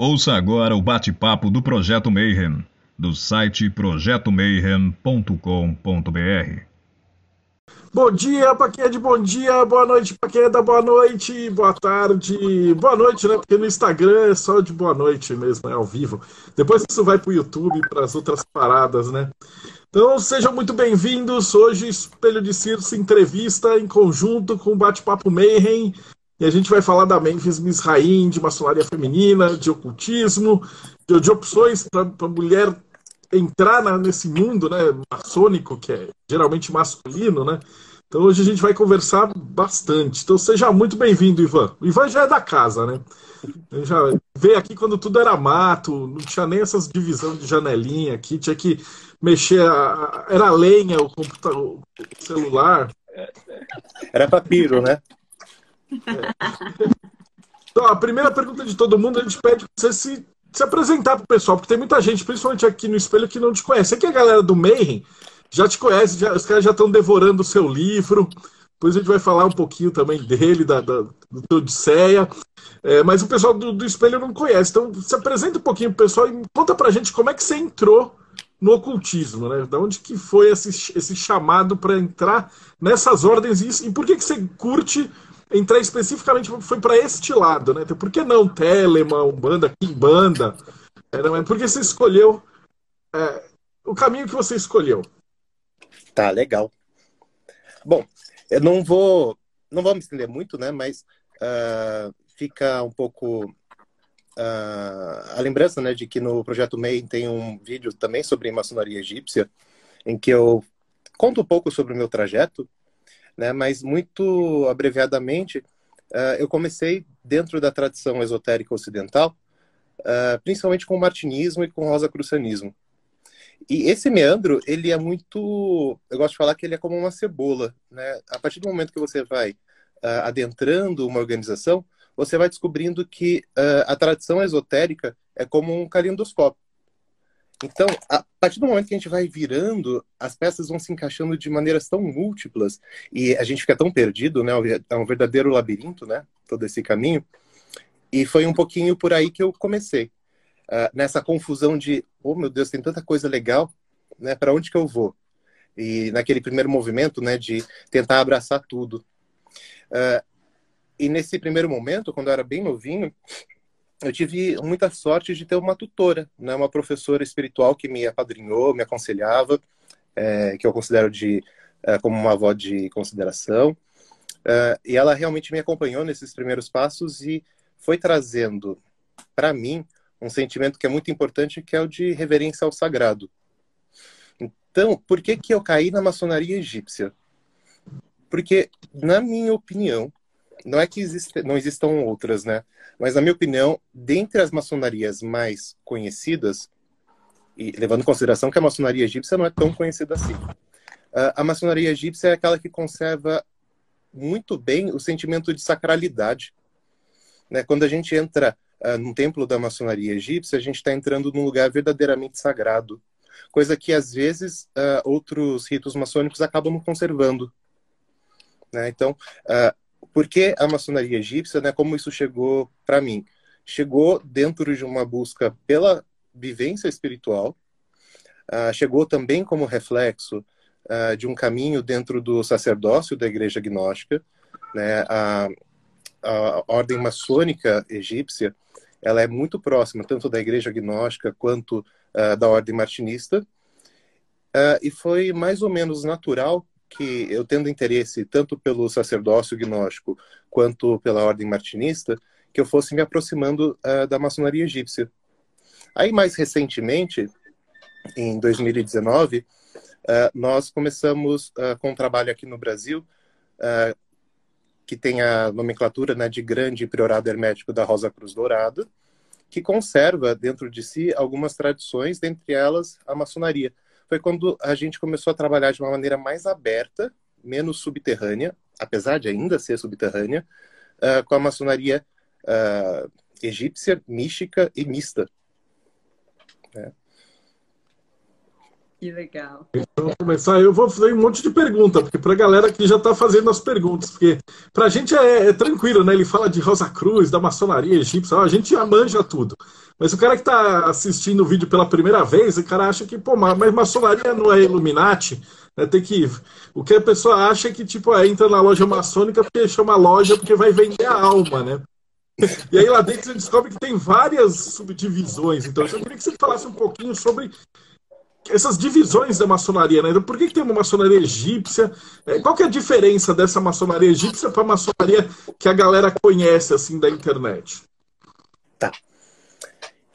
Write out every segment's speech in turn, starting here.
Ouça agora o bate-papo do Projeto Mayhem, do site projetomayhem.com.br. Bom dia para quem é de bom dia, boa noite para quem é da boa noite, boa tarde, boa noite, né? Porque no Instagram é só de boa noite mesmo, é ao vivo. Depois isso vai para o YouTube, para as outras paradas, né? Então sejam muito bem-vindos. Hoje, Espelho de Circe entrevista em conjunto com o Bate-Papo Mayhem. E a gente vai falar da Memphis Misraim, de maçonaria feminina, de ocultismo, de, de opções para a mulher entrar na, nesse mundo né, maçônico, que é geralmente masculino, né? Então hoje a gente vai conversar bastante. Então seja muito bem-vindo, Ivan. O Ivan já é da casa, né? Já veio aqui quando tudo era mato, não tinha nem essas divisões de janelinha aqui, tinha que mexer, a, era lenha, o computador, o celular. Era papiro, né? Então, a primeira pergunta de todo mundo, a gente pede para você se, se apresentar para o pessoal, porque tem muita gente, principalmente aqui no espelho, que não te conhece. Aqui a galera do Mayhem já te conhece, já, os caras já estão devorando o seu livro. Depois a gente vai falar um pouquinho também dele, da, da do teu Odisseia. É, mas o pessoal do, do espelho não conhece. Então, se apresenta um pouquinho pro pessoal e conta pra gente como é que você entrou no ocultismo, né? Da onde que foi esse, esse chamado para entrar nessas ordens e, e por que, que você curte entrar especificamente foi para este lado, né? Então, por que não Telemann, Umbanda, Kimbanda? É, por que você escolheu é, o caminho que você escolheu? Tá, legal. Bom, eu não vou, não vou me estender muito, né? Mas uh, fica um pouco uh, a lembrança, né, de que no projeto MEI tem um vídeo também sobre maçonaria egípcia, em que eu conto um pouco sobre o meu trajeto né? Mas muito abreviadamente, uh, eu comecei dentro da tradição esotérica ocidental, uh, principalmente com o martinismo e com o rosacrucianismo. E esse meandro, ele é muito, eu gosto de falar que ele é como uma cebola, né? A partir do momento que você vai uh, adentrando uma organização, você vai descobrindo que a tradição esotérica é como um calendoscópio. Então, a partir do momento que a gente vai virando, as peças vão se encaixando de maneiras tão múltiplas e a gente fica tão perdido, né? É um verdadeiro labirinto, né? Todo esse caminho. E foi um pouquinho por aí que eu comecei. Uh, nessa confusão de, oh meu Deus, tem tanta coisa legal, né? Para onde que eu vou? E naquele primeiro movimento, né? De tentar abraçar tudo. Uh, e nesse primeiro momento, quando eu era bem novinho, eu tive muita sorte de ter uma tutora, né, uma professora espiritual que me apadrinhou, me aconselhava, é, que eu considero de é, como uma avó de consideração. É, e ela realmente me acompanhou nesses primeiros passos e foi trazendo para mim um sentimento que é muito importante, que é o de reverência ao sagrado. Então, por que que eu caí na maçonaria egípcia? Porque, na minha opinião, não é que existe, não existam outras, né? Mas, na minha opinião, dentre as maçonarias mais conhecidas, e levando em consideração que a maçonaria egípcia não é tão conhecida assim, a maçonaria egípcia é aquela que conserva muito bem o sentimento de sacralidade. Né? Quando a gente entra uh, num templo da maçonaria egípcia, a gente está entrando num lugar verdadeiramente sagrado, coisa que às vezes uh, outros ritos maçônicos acabam conservando. Né? Então, uh, por que a maçonaria egípcia, né, como isso chegou para mim? Chegou dentro de uma busca pela vivência espiritual, uh, chegou também como reflexo uh, de um caminho dentro do sacerdócio da igreja gnóstica, né, a, a ordem maçônica egípcia, ela é muito próxima tanto da igreja gnóstica quanto uh, da ordem martinista, e foi mais ou menos natural que eu tendo interesse tanto pelo sacerdócio gnóstico quanto pela ordem martinista, que eu fosse me aproximando uh, da maçonaria egípcia. Aí, mais recentemente, em 2019, uh, eh, nós começamos uh, com um trabalho aqui no Brasil, que tem a nomenclatura né, de Grande Priorado Hermético da Rosa Cruz Dourada, que conserva dentro de si algumas tradições, dentre elas a maçonaria foi quando a gente começou a trabalhar de uma maneira mais aberta, menos subterrânea, apesar de ainda ser subterrânea, uh, com a maçonaria uh, egípcia, mística e mista. É. Que legal. Então, começar. Eu vou fazer um monte de pergunta, porque para a galera que já está fazendo as perguntas, porque para a gente é, é, tranquilo, né? Ele fala de Rosa Cruz, da maçonaria egípcia, a gente já manja tudo. Mas o cara que está assistindo o vídeo pela primeira vez, o cara acha que, pô, mas maçonaria não é Illuminati, né? Tem que. O que a pessoa acha é que, tipo, é, entra na loja maçônica porque chama loja porque vai vender a alma, né? E aí lá dentro você descobre que tem várias subdivisões. Então eu queria que você falasse um pouquinho sobre essas divisões da maçonaria, né? Por que, que tem uma maçonaria egípcia? É, qual que é a diferença dessa maçonaria egípcia para a maçonaria que a galera conhece assim da internet? Tá.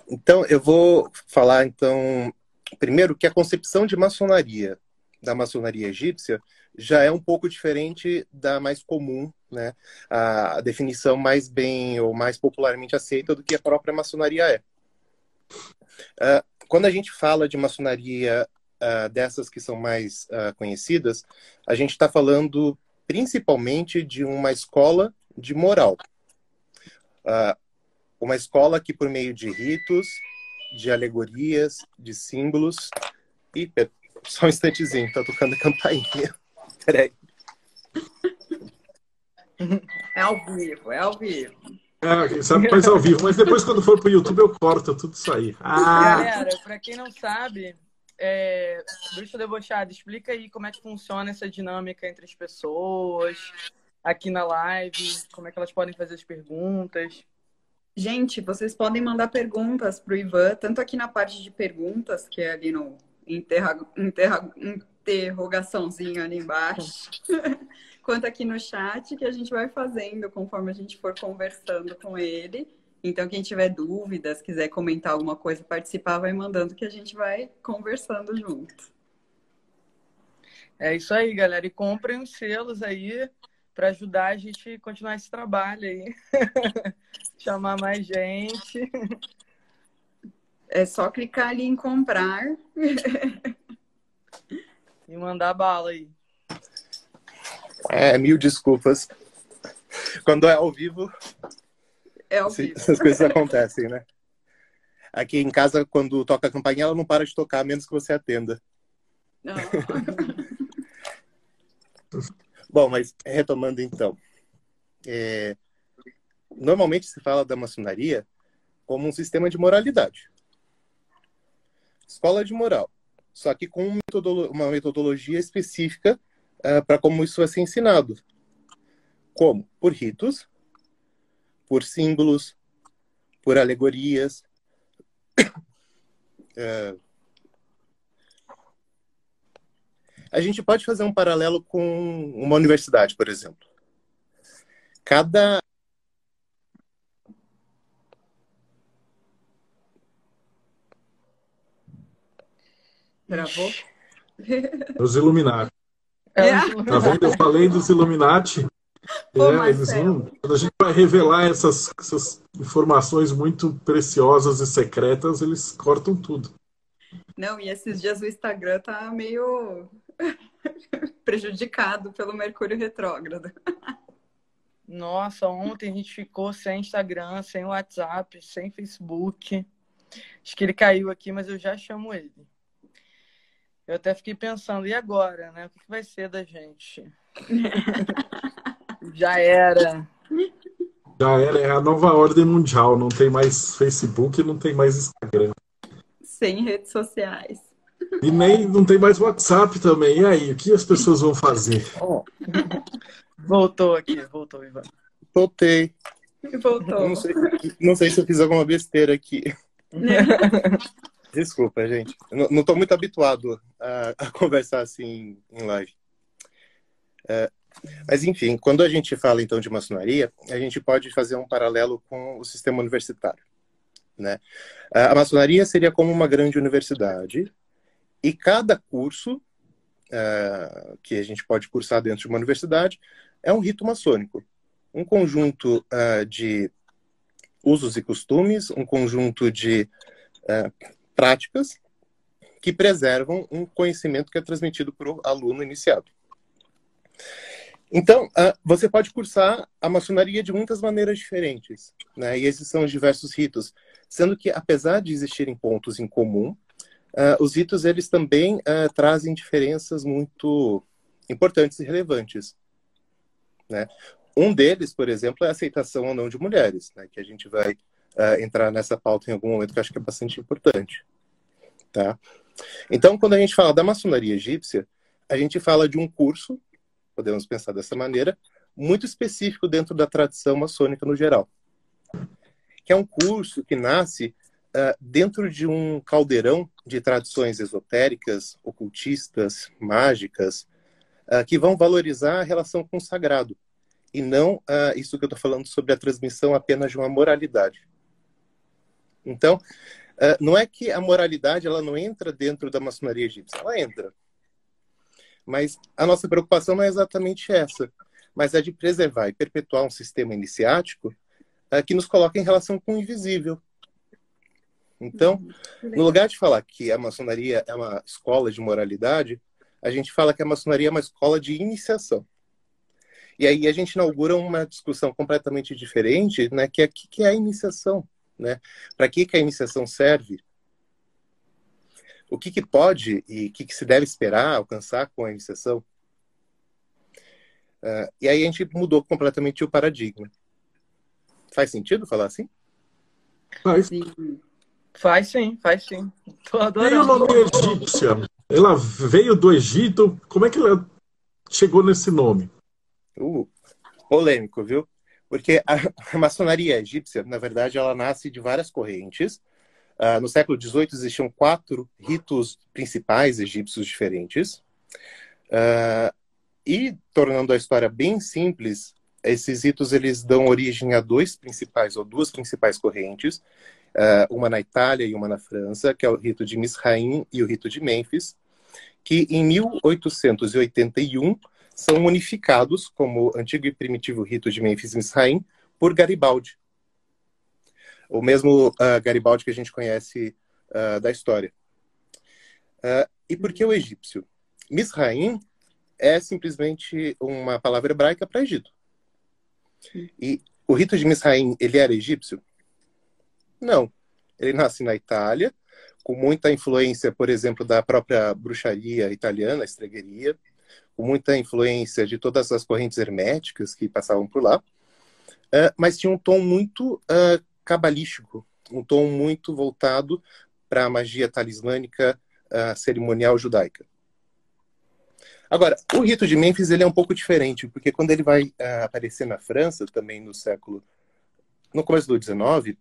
Então eu vou falar então primeiro que a concepção de maçonaria da maçonaria egípcia já é um pouco diferente da mais comum, né? A definição mais bem ou mais popularmente aceita do que a própria maçonaria é. Uh, quando a gente fala de maçonaria uh, dessas que são mais uh, conhecidas, a gente está falando principalmente de uma escola de moral. uma escola que, por meio de ritos, de alegorias, de símbolos. E só um instantezinho, tá tocando a campainha. Peraí. É ao vivo, é ao vivo. É, quem sabe faz ao vivo, mas depois quando for pro YouTube eu corto tudo isso aí. Ah. Galera, pra quem não sabe, é... Bruxa Debochada, explica aí como é que funciona essa dinâmica entre as pessoas, aqui na live, como é que elas podem fazer as perguntas. Gente, vocês podem mandar perguntas pro Ivan, tanto aqui na parte de perguntas, que é ali no interra... Interra... interrogaçãozinho ali embaixo. quanto aqui no chat, que a gente vai fazendo conforme a gente for conversando com ele. Então, quem tiver dúvidas, quiser comentar alguma coisa, participar, vai mandando que a gente vai conversando junto. É isso aí, galera. E comprem os selos aí para ajudar a gente a continuar esse trabalho aí. Chamar mais gente. É só clicar ali em comprar. e mandar bala aí. É, mil desculpas. Quando é ao vivo, é ao vivo. essas coisas acontecem, né? Aqui em casa, quando toca a campainha, ela não para de tocar, a menos que você atenda. Não. Bom, mas retomando então. É... Normalmente se fala da maçonaria como um sistema de moralidade. Escola de moral. Só que com uma metodologia específica uh, é, para como isso vai ser ensinado. Como? Por ritos, por símbolos, por alegorias. Uh, a gente pode fazer um paralelo com uma universidade, por exemplo. Cada Travou? Os Illuminati. É. Tá vendo? Eu falei dos Illuminati. Pô, é, eles não, quando a gente vai revelar essas, essas informações muito preciosas e secretas, eles cortam tudo. Não, e esses dias o Instagram tá meio prejudicado pelo Mercúrio retrógrado. Nossa, ontem a gente ficou sem Instagram, sem WhatsApp, sem Facebook. Acho que ele caiu aqui, mas eu já chamo ele. Eu até fiquei pensando, e agora, né? O que vai ser da gente? Já era. Já era, é a nova ordem mundial. Não tem mais Facebook, não tem mais Instagram. Sem redes sociais. E nem não tem mais WhatsApp também. E aí, o que as pessoas vão fazer? Oh. Voltou aqui, voltou, Ivan. Voltei. Voltou. Não sei, não sei se eu fiz alguma besteira aqui. Desculpa, gente. não estou muito habituado a, a, conversar assim em live. É, mas, enfim, quando a gente fala então de maçonaria, a gente pode fazer um paralelo com o sistema universitário. Né? A maçonaria seria como uma grande universidade e cada curso uh, que a gente pode cursar dentro de uma universidade é um rito maçônico. Um conjunto uh, de usos e costumes, um conjunto de uh, práticas que preservam um conhecimento que é transmitido para o aluno iniciado. Então, uh, você pode cursar a maçonaria de muitas maneiras diferentes, né? E esses são os diversos ritos, sendo que apesar de existirem pontos em comum, uh, os ritos eles também uh, trazem diferenças muito importantes e relevantes, né? Um deles, por exemplo, é a aceitação ou não de mulheres, né? Que a gente vai entrar nessa pauta em algum momento, que acho que é bastante importante. Tá? Então, quando a gente fala da maçonaria egípcia, a gente fala de um curso, podemos pensar dessa maneira, muito específico dentro da tradição maçônica no geral. Que é um curso que nasce uh, dentro de um caldeirão de tradições esotéricas, ocultistas, mágicas, uh, que vão valorizar a relação com o sagrado, e não uh, isso que eu estou falando sobre a transmissão apenas de uma moralidade. Então, não é que a moralidade ela não entra dentro da maçonaria egípcia, ela entra. Mas a nossa preocupação não é exatamente essa, mas é de preservar e perpetuar um sistema iniciático que nos coloca em relação com o invisível, então, uhum. no lugar de falar que a maçonaria é uma escola de moralidade, a gente fala que a maçonaria é uma escola de iniciação. E aí a gente inaugura uma discussão completamente diferente, né, que é o que é a iniciação, né? Para que, que a iniciação serve? O que, que pode e o que, que se deve esperar alcançar com a iniciação? Uh, e aí a gente mudou completamente o paradigma. Faz sentido falar assim? Faz. Sim. Faz sim, faz sim. Tô adorando. E o nome egípcia? Ela veio do Egito. Como é que ela chegou nesse nome? Uh, polêmico, viu? Porque a, maçonaria egípcia, na verdade, ela nasce de várias correntes. Uh, no século XVIII existiam quatro ritos principais egípcios diferentes. Uh, e, tornando a história bem simples, esses ritos eles dão origem a dois principais ou duas principais correntes uh, uma na Itália e uma na França, que é o rito de Misraim e o rito de Mênfis, que em 1881 são unificados como antigo e primitivo rito de e Misraim por Garibaldi. O mesmo uh, Garibaldi que a gente conhece uh, da história. Uh, e por que o egípcio? Misraim é simplesmente uma palavra hebraica para Egito. E o rito de Misraim, ele era egípcio? Não. Ele nasce na Itália, com muita influência, por exemplo, da própria bruxaria italiana, a estregueria, com muita influência de todas as correntes herméticas que passavam por lá, uh, mas tinha um tom muito uh, cabalístico, um tom muito voltado para a magia talismânica uh, cerimonial judaica. Agora, o rito de Mênfis ele é um pouco diferente, porque quando ele vai uh, aparecer na França, também no século, no começo do 19,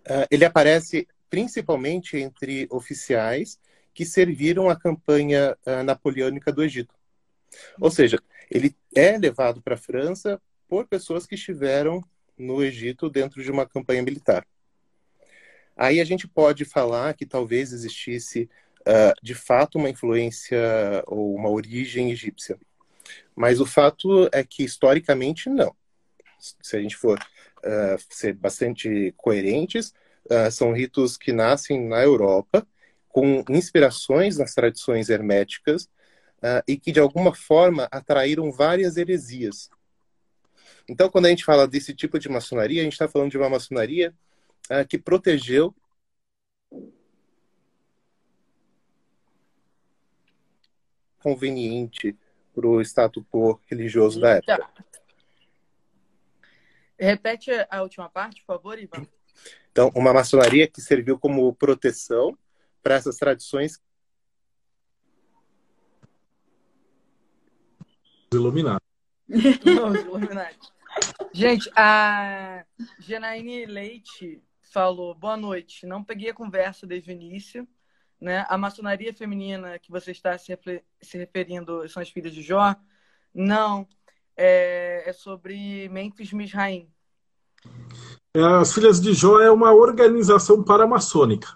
Uh, ele aparece principalmente entre oficiais que serviram a campanha uh, napoleônica do Egito. Ou seja, ele é levado para a França por pessoas que estiveram no Egito dentro de uma campanha militar. Aí a gente pode falar que talvez existisse uh, de fato uma influência ou uma origem egípcia. Mas o fato é que historicamente não. Se a gente for uh, ser bastante coerentes, uh, são ritos que nascem na Europa, com inspirações nas tradições herméticas, uh, e que de alguma forma atraíram várias heresias. Então, quando a gente fala desse tipo de maçonaria, a gente está falando de uma maçonaria que protegeu conveniente para o status quo religioso da época. Repete a última parte, por favor, Ivan. Então, uma maçonaria que serviu como proteção para essas tradições. Iluminado. Gente, a Janaíne Leite falou: boa noite. Não peguei a conversa desde o início. Né? A maçonaria feminina que você está se, se referindo são as filhas de Jó? Não é, é sobre Memphis Misraim. É, as Filhas de Jó é uma organização paramaçônica.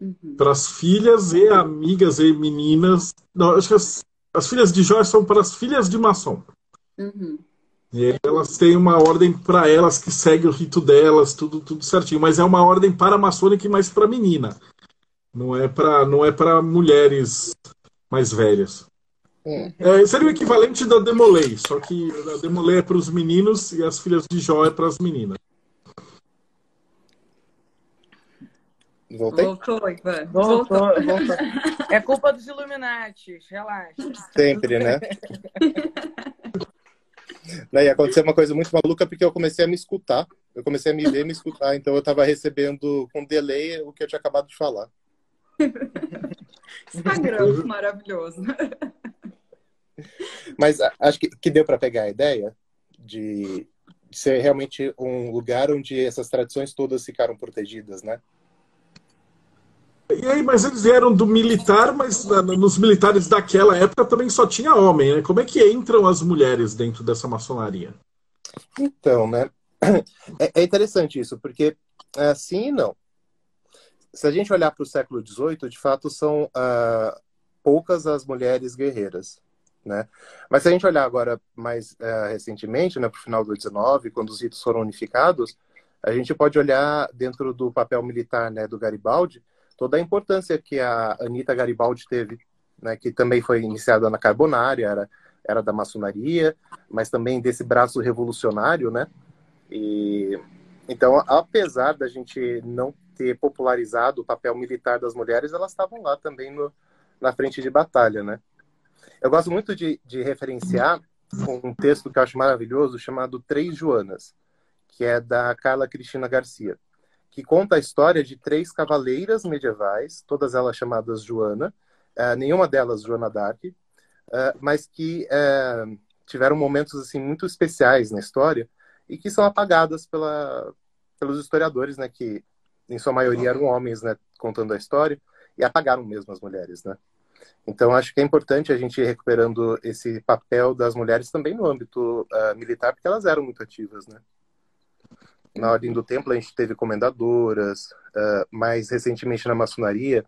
Uhum. Para as filhas e amigas e meninas. Não, acho que as, as Filhas de Jó são para as filhas de maçom. Uhum. E elas têm uma ordem para elas que segue o rito delas, tudo, tudo certinho. Mas é uma ordem paramaçônica e mais para menina. Não é para não é para mulheres mais velhas. É, seria o equivalente da Demolei, só que a Demolei é para os meninos e as filhas de Jó é para as meninas. Voltei? Voltou, Ivan. Voltou, voltou. É culpa dos Illuminati, relaxa. Sempre, né? Daí aconteceu uma coisa muito maluca porque eu comecei a me escutar. eu comecei a me ver e me escutar, então eu estava recebendo com delay o que eu tinha acabado de falar. Instagram, maravilhoso. Mas acho que, que deu para pegar a ideia de, de ser realmente um lugar onde essas tradições todas ficaram protegidas, né? E aí, mas eles vieram do militar, mas nos militares daquela época também só tinha homem, né? Como é que entram as mulheres dentro dessa maçonaria? Então, né? É, é interessante isso, porque é, sim e não. Se a gente olhar para o século XVIII, de fato são uh, poucas as mulheres guerreiras, né? Mas se a gente olhar agora mais uh, recentemente, né, para o final do XIX, quando os ritos foram unificados, a gente pode olhar dentro do papel militar, né, do Garibaldi, toda a importância que a Anita Garibaldi teve, né, que também foi iniciada na Carbonária, era, era da maçonaria, mas também desse braço revolucionário, né? E então, apesar da gente não ter popularizado o papel militar das mulheres, elas estavam lá também no, na frente de batalha, né? Eu gosto muito de, de referenciar um texto que eu acho maravilhoso chamado Três Joanas, que é da Carla Cristina Garcia que conta a história de três cavaleiras medievais, todas elas chamadas Joana, uh, nenhuma delas Joana d'Arc, uh, mas que uh, tiveram momentos assim muito especiais na história e que são apagadas pela, pelos historiadores, né, que em sua maioria eram homens, né, contando a história e apagaram mesmo as mulheres, né. Então acho que é importante a gente ir recuperando esse papel das mulheres também no âmbito militar, porque elas eram muito ativas, né na Ordem do Templo a gente teve comendadoras, uh, mais recentemente na maçonaria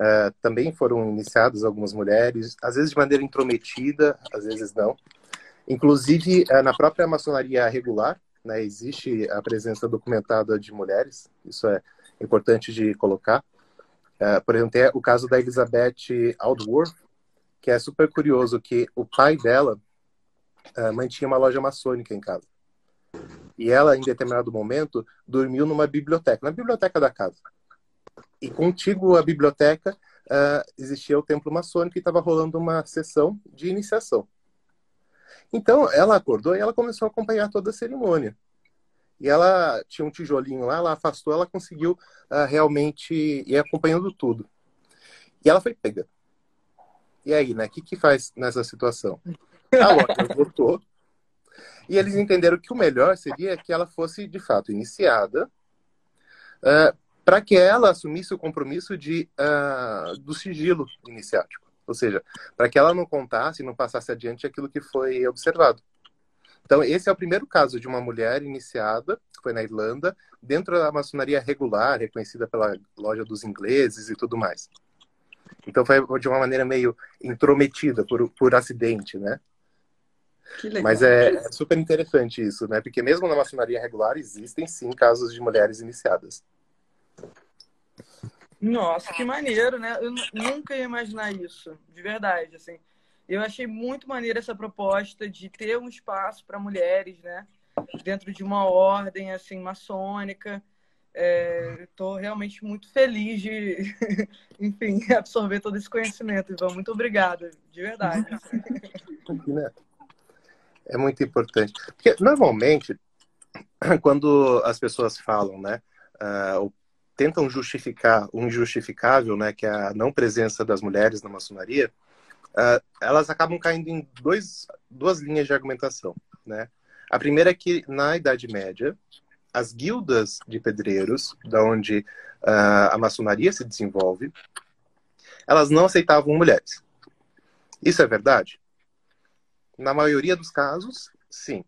uh, também foram iniciadas algumas mulheres, às vezes de maneira intrometida, às vezes não. Inclusive, uh, na própria maçonaria regular, né, existe a presença documentada de mulheres, isso é importante de colocar. por exemplo, tem o caso da Elizabeth Aldworth, que é super curioso, que o pai dela mantinha uma loja maçônica em casa. E ela, em determinado momento, dormiu numa biblioteca, na biblioteca da casa. E contigo à biblioteca uh, existia o templo maçônico e estava rolando uma sessão de iniciação. Então, ela acordou e ela começou a acompanhar toda a cerimônia. E ela tinha um tijolinho lá, ela afastou, ela conseguiu uh, realmente ir acompanhando tudo. E ela foi pega. E aí, né? O que, que faz nessa situação? A loja voltou, e eles entenderam que o melhor seria que ela fosse, de fato, iniciada, uh, para que ela assumisse o compromisso de, uh, do sigilo iniciático. Ou seja, para que ela não contasse, não passasse adiante aquilo que foi observado. Então, esse é o primeiro caso de uma mulher iniciada, que foi na Irlanda, dentro da maçonaria regular, reconhecida pela loja dos ingleses e tudo mais. Então, foi de uma maneira meio intrometida, por, por acidente, né? Mas é, é, super interessante isso, né? Porque mesmo na maçonaria regular existem sim casos de mulheres iniciadas. Nossa, que maneiro, né? Eu nunca ia imaginar isso, de verdade, assim. Eu achei muito maneiro essa proposta de ter um espaço para mulheres, né? Dentro de uma ordem, assim, maçônica. Estou é, realmente muito feliz de, enfim, absorver todo esse conhecimento, Ivan. Muito obrigada, de verdade. É muito importante. Porque, normalmente, quando as pessoas falam, né, uh, tentam justificar o injustificável, né, que é a não presença das mulheres na maçonaria, uh, elas acabam caindo em dois, duas linhas de argumentação, né? A primeira é que, na Idade Média, as guildas de pedreiros, da onde uh, a maçonaria se desenvolve, elas não aceitavam mulheres. Isso é verdade? Na maioria dos casos, sim.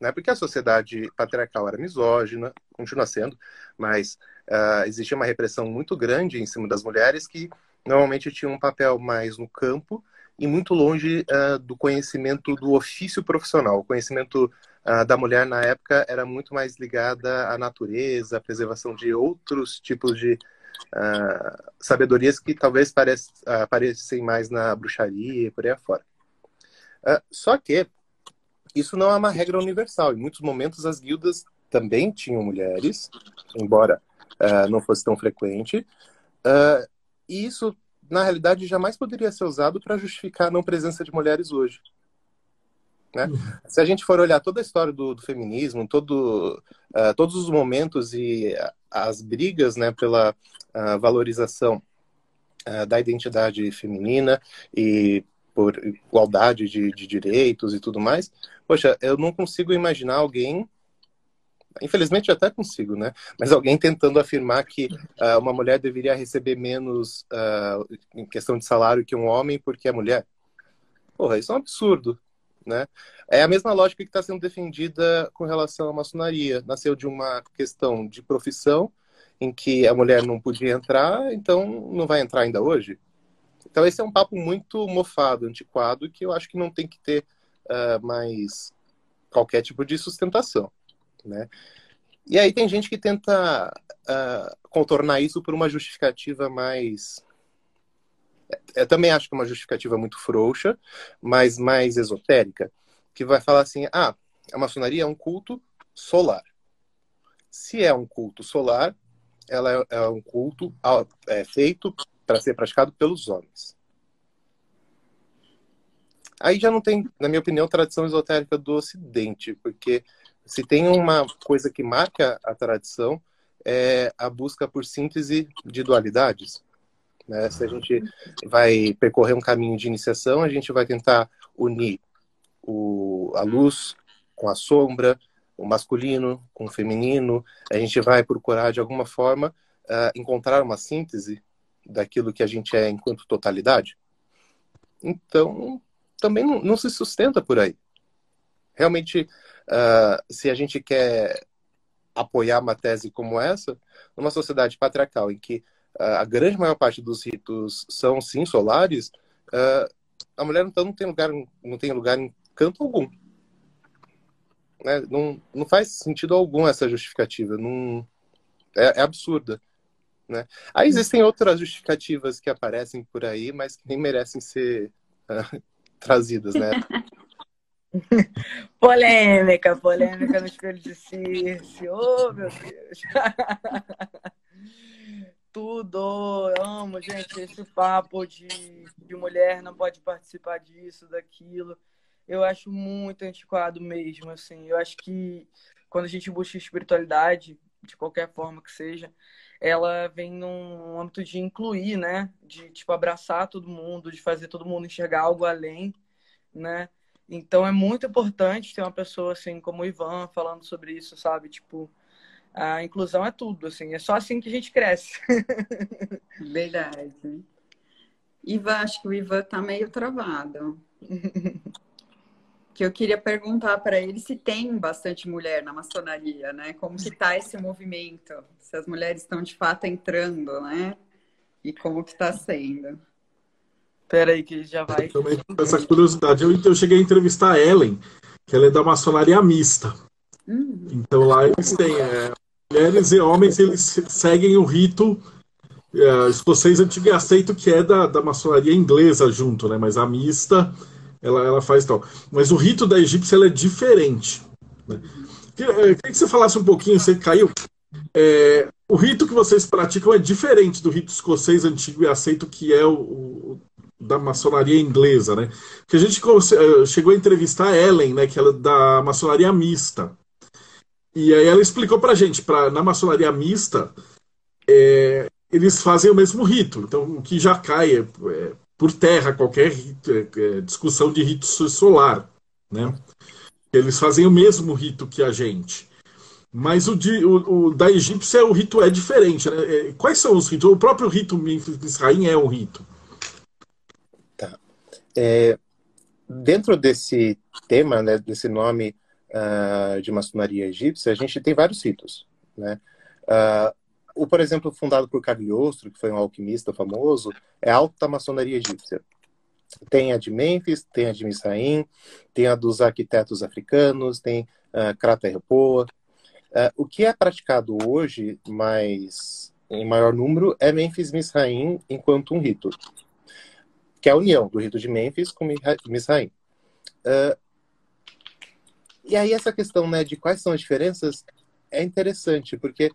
Né? Porque a sociedade patriarcal era misógina, continua sendo, mas uh, existia uma repressão muito grande em cima das mulheres que normalmente tinham um papel mais no campo e muito longe uh, do conhecimento do ofício profissional. O conhecimento uh, da mulher na época era muito mais ligada à natureza, à preservação de outros tipos de uh, sabedorias que talvez parece, aparecem mais na bruxaria e por aí afora. Uh, só que isso não é uma regra universal. Em muitos momentos as guildas também tinham mulheres, embora uh, não fosse tão frequente. Uh, e isso, na realidade, jamais poderia ser usado para justificar a não presença de mulheres hoje. Né? Se a gente for olhar toda a história do, do feminismo, todo, uh, todos os momentos e as brigas né, pela valorização da identidade feminina e por igualdade de, de direitos e tudo mais, poxa, eu não consigo imaginar alguém infelizmente até consigo, né? Mas alguém tentando afirmar que uh, uma mulher deveria receber menos uh, em questão de salário que um homem porque é mulher. Porra, isso é um absurdo, né? É a mesma lógica que está sendo defendida com relação à maçonaria. Nasceu de uma questão de profissão em que a mulher não podia entrar, então não vai entrar ainda hoje. Então esse é um papo muito mofado, antiquado, que eu acho que não tem que ter uh, mais qualquer tipo de sustentação, né? E aí tem gente que tenta uh, contornar isso por uma justificativa mais eu também acho que é uma justificativa muito frouxa, mas mais esotérica, que vai falar assim: ah, a maçonaria é um culto solar. Se é um culto solar, ela é, é um culto é, feito para ser praticado pelos homens. Aí já não tem, na minha opinião, tradição esotérica do Ocidente, porque se tem uma coisa que marca a tradição é a busca por síntese de dualidades. Né? Se a gente vai percorrer um caminho de iniciação, a gente vai tentar unir o, a luz com a sombra, o masculino com o feminino. A gente vai procurar, de alguma forma, uh, encontrar uma síntese daquilo que a gente é enquanto totalidade. Então, também não, não se sustenta por aí. Realmente, uh, se a gente quer apoiar uma tese como essa, numa sociedade patriarcal em que a grande maior parte dos ritos são sim solares, uh, a mulher então não tem lugar, não tem lugar em canto algum. Né? Não, não faz sentido algum essa justificativa. Não, é, é absurda. Né? Aí existem outras justificativas que aparecem por aí, mas que nem merecem ser uh, trazidas, né? polêmica, polêmica no espelho de Circe. Oh, meu Deus! tudo. Amo, gente, esse papo de, de mulher não pode participar disso, daquilo. Eu acho muito antiquado mesmo, assim. Eu acho que quando a gente busca espiritualidade, de qualquer forma que seja, ela vem num âmbito de incluir, né? De, tipo, abraçar todo mundo, de fazer todo mundo enxergar algo além, né? Então é muito importante ter uma pessoa assim como o Ivan falando sobre isso, sabe? Tipo, a inclusão é tudo, assim, é só assim que a gente cresce. Verdade. Ivan, acho que o Ivan tá meio travado. que eu queria perguntar para ele se tem bastante mulher na maçonaria, né? Como que tá esse movimento? Se as mulheres estão de fato entrando, né? E como que tá sendo? Espera aí que já vai. Eu também com essa curiosidade. Eu, eu cheguei a entrevistar a Ellen, que ela é da maçonaria mista. Hum. Então lá eles têm é, mulheres e homens, eles seguem o rito é, escocês antigo e aceito que é da, da maçonaria inglesa junto, né? Mas a mista ela, ela faz tal. Mas o rito da egípcia é diferente. Né? Queria que você falasse um pouquinho, você caiu. É, o rito que vocês praticam é diferente do rito escocês antigo e aceito que é o, o da maçonaria inglesa, né? Que a gente eh, chegou a entrevistar a Ellen, né? Que ela é da maçonaria mista. E aí ela explicou pra gente, pra, na maçonaria mista, é, eles fazem o mesmo rito. Então, o que já cai é, é por terra qualquer discussão de rito solar, né? Eles fazem o mesmo rito que a gente. Mas o, de, o, o da egípcia, o rito é diferente. Né? É, quais são os ritos? O próprio rito Misraim é um rito. Tá. É, dentro desse tema, né, desse nome uh, de maçonaria egípcia, a gente tem vários ritos. Né? Uh, o, por exemplo, fundado por Cagliostro, que foi um alquimista famoso, é a alta maçonaria egípcia. Tem a de Mênfis, tem a de Misraim, tem a dos arquitetos africanos, tem uh, Krata Repoa. Uh, o que é praticado hoje, mais em maior número, é Mênfis Misraim enquanto um rito, que é a união do rito de Mênfis com Misraim. Uh, e aí essa questão né, de quais são as diferenças é interessante, porque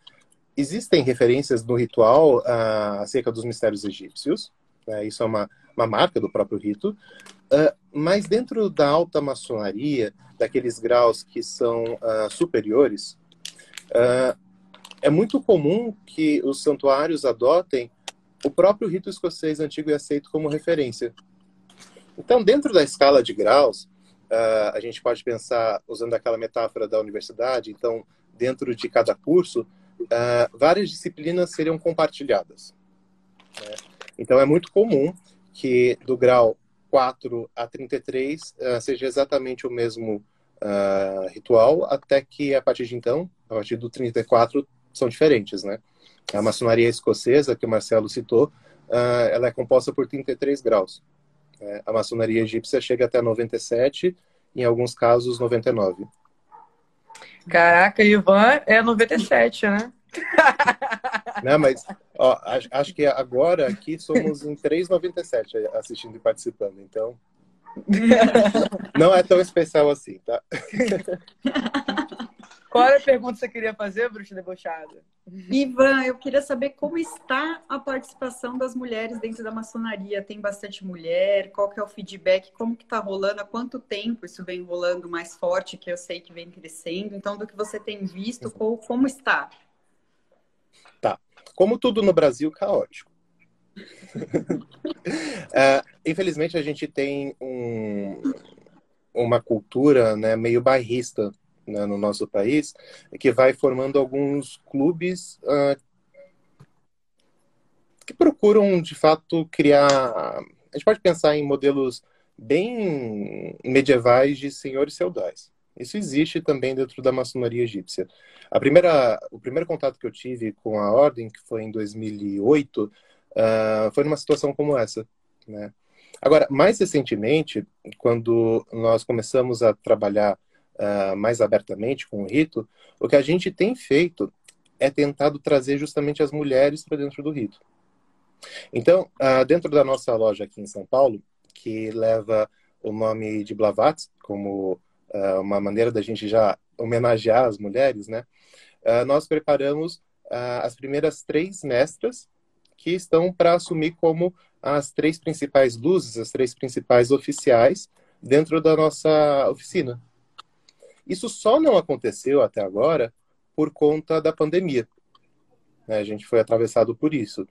existem referências no ritual uh, acerca dos mistérios egípcios, né, isso é uma, uma marca do próprio rito, Uh, mas dentro da alta maçonaria, daqueles graus que são uh, superiores, é muito comum que os santuários adotem o próprio rito escocês antigo e aceito como referência. Então, dentro da escala de graus, a gente pode pensar, usando aquela metáfora da universidade, então, dentro de cada curso, várias disciplinas seriam compartilhadas. Né? Então, é muito comum que do grau 4 a 33 uh, seja exatamente o mesmo uh, ritual, até que a partir de então, a partir do 34, são diferentes, né? A maçonaria escocesa, que o Marcelo citou, uh, ela é composta por 33 graus. Né? A maçonaria egípcia chega até 97, em alguns casos 99. Caraca, Ivan é 97, né? Né, mas ó, acho, acho, que agora aqui somos em 3,97 assistindo e participando, então. Não é tão especial assim, tá? Qual era a pergunta que você queria fazer, bruxa debochada? Ivan, eu queria saber como está a participação das mulheres dentro da maçonaria. Tem bastante mulher? Qual que é o feedback? Como que está rolando? Há quanto tempo isso vem rolando mais forte, que eu sei que vem crescendo? Então, do que você tem visto, como está? Tá. Como tudo no Brasil, caótico. uh, infelizmente, a gente tem um, uma cultura né, meio bairrista né, no nosso país, que vai formando alguns clubes uh, que procuram, de fato, criar. A gente pode pensar em modelos bem medievais de senhores feudais. Isso existe também dentro da maçonaria egípcia. A primeira, o primeiro contato que eu tive com a ordem, que foi em 2008, uh, ah, foi numa situação como essa. Né? Agora, mais recentemente, quando nós começamos a trabalhar uh, mais abertamente com o rito, o que a gente tem feito é tentado trazer justamente as mulheres para dentro do rito. Então, uh, dentro da nossa loja aqui em São Paulo, que leva o nome de Blavatsky como uh, uma maneira da gente já homenagear as mulheres, né? Nós preparamos as primeiras três mestras que estão para assumir como as três principais luzes, as três principais oficiais dentro da nossa oficina. Isso só não aconteceu até agora por conta da pandemia. Né? A gente foi atravessado por isso.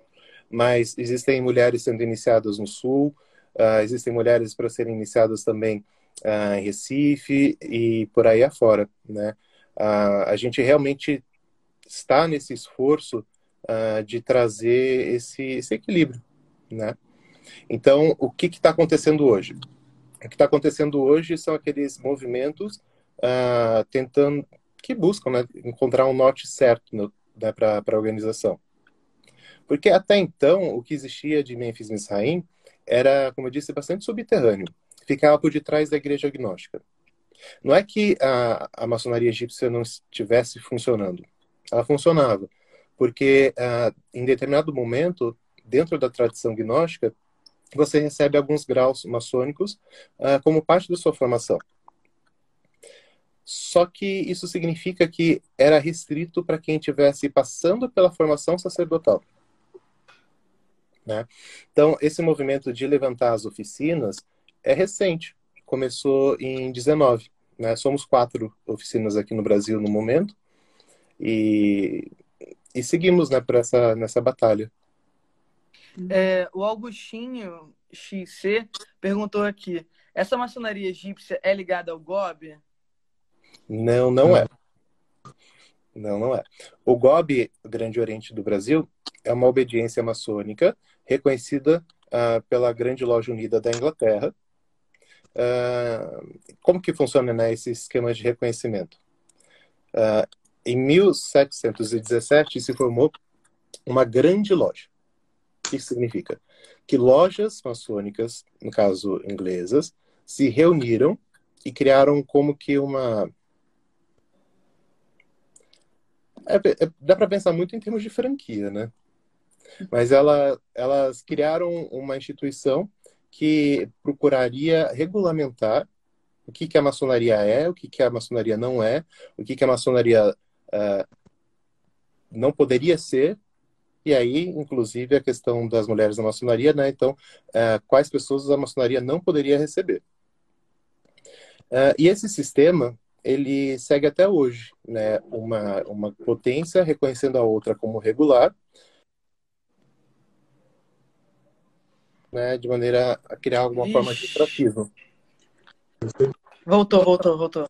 Mas existem mulheres sendo iniciadas no Sul, uh, existem mulheres para serem iniciadas também uh, em Recife e por aí afora, né? Uh, a gente realmente está nesse esforço de trazer esse, esse equilíbrio, né? Então, o que está acontecendo hoje? O que está acontecendo hoje são aqueles movimentos uh, tentando, que buscam né, encontrar um norte certo né, para a organização. Porque até então, o que existia de Memphis Misraim era, como eu disse, bastante subterrâneo ficava por detrás da igreja agnóstica. Não é que a, a maçonaria egípcia não estivesse funcionando. Ela funcionava, porque uh, em determinado momento, dentro da tradição gnóstica, você recebe alguns graus maçônicos uh, como parte da sua formação. Só que isso significa que era restrito para quem estivesse passando pela formação sacerdotal. Né? Então, esse movimento de levantar as oficinas é recente, começou em 19. Né? Somos quatro oficinas aqui no Brasil no momento e, e seguimos né, essa, nessa batalha. É, o Augustinho XC perguntou aqui: essa maçonaria egípcia é ligada ao GOB? Não, não é. Não, não é. O GOB, Grande Oriente do Brasil, é uma obediência maçônica reconhecida uh, pela Grande Loja Unida da Inglaterra Uh, como que funciona né, esse esquema de reconhecimento? Uh, em 1717 se formou uma grande loja. O que significa? Que lojas maçônicas, no caso inglesas, se reuniram e criaram como que uma. É, é, dá para pensar muito em termos de franquia, né? Mas ela, elas criaram uma instituição que procuraria regulamentar o que, que a maçonaria é, o que, que a maçonaria não é, o que, que a maçonaria uh, não poderia ser e aí, inclusive, a questão das mulheres da maçonaria, né? Então, uh, quais pessoas a maçonaria não poderia receber. Uh, e esse sistema, ele segue até hoje, né? Uma, uma potência reconhecendo a outra como regular, né? De maneira a criar alguma Ixi. forma de ostracismo. Voltou, voltou, voltou.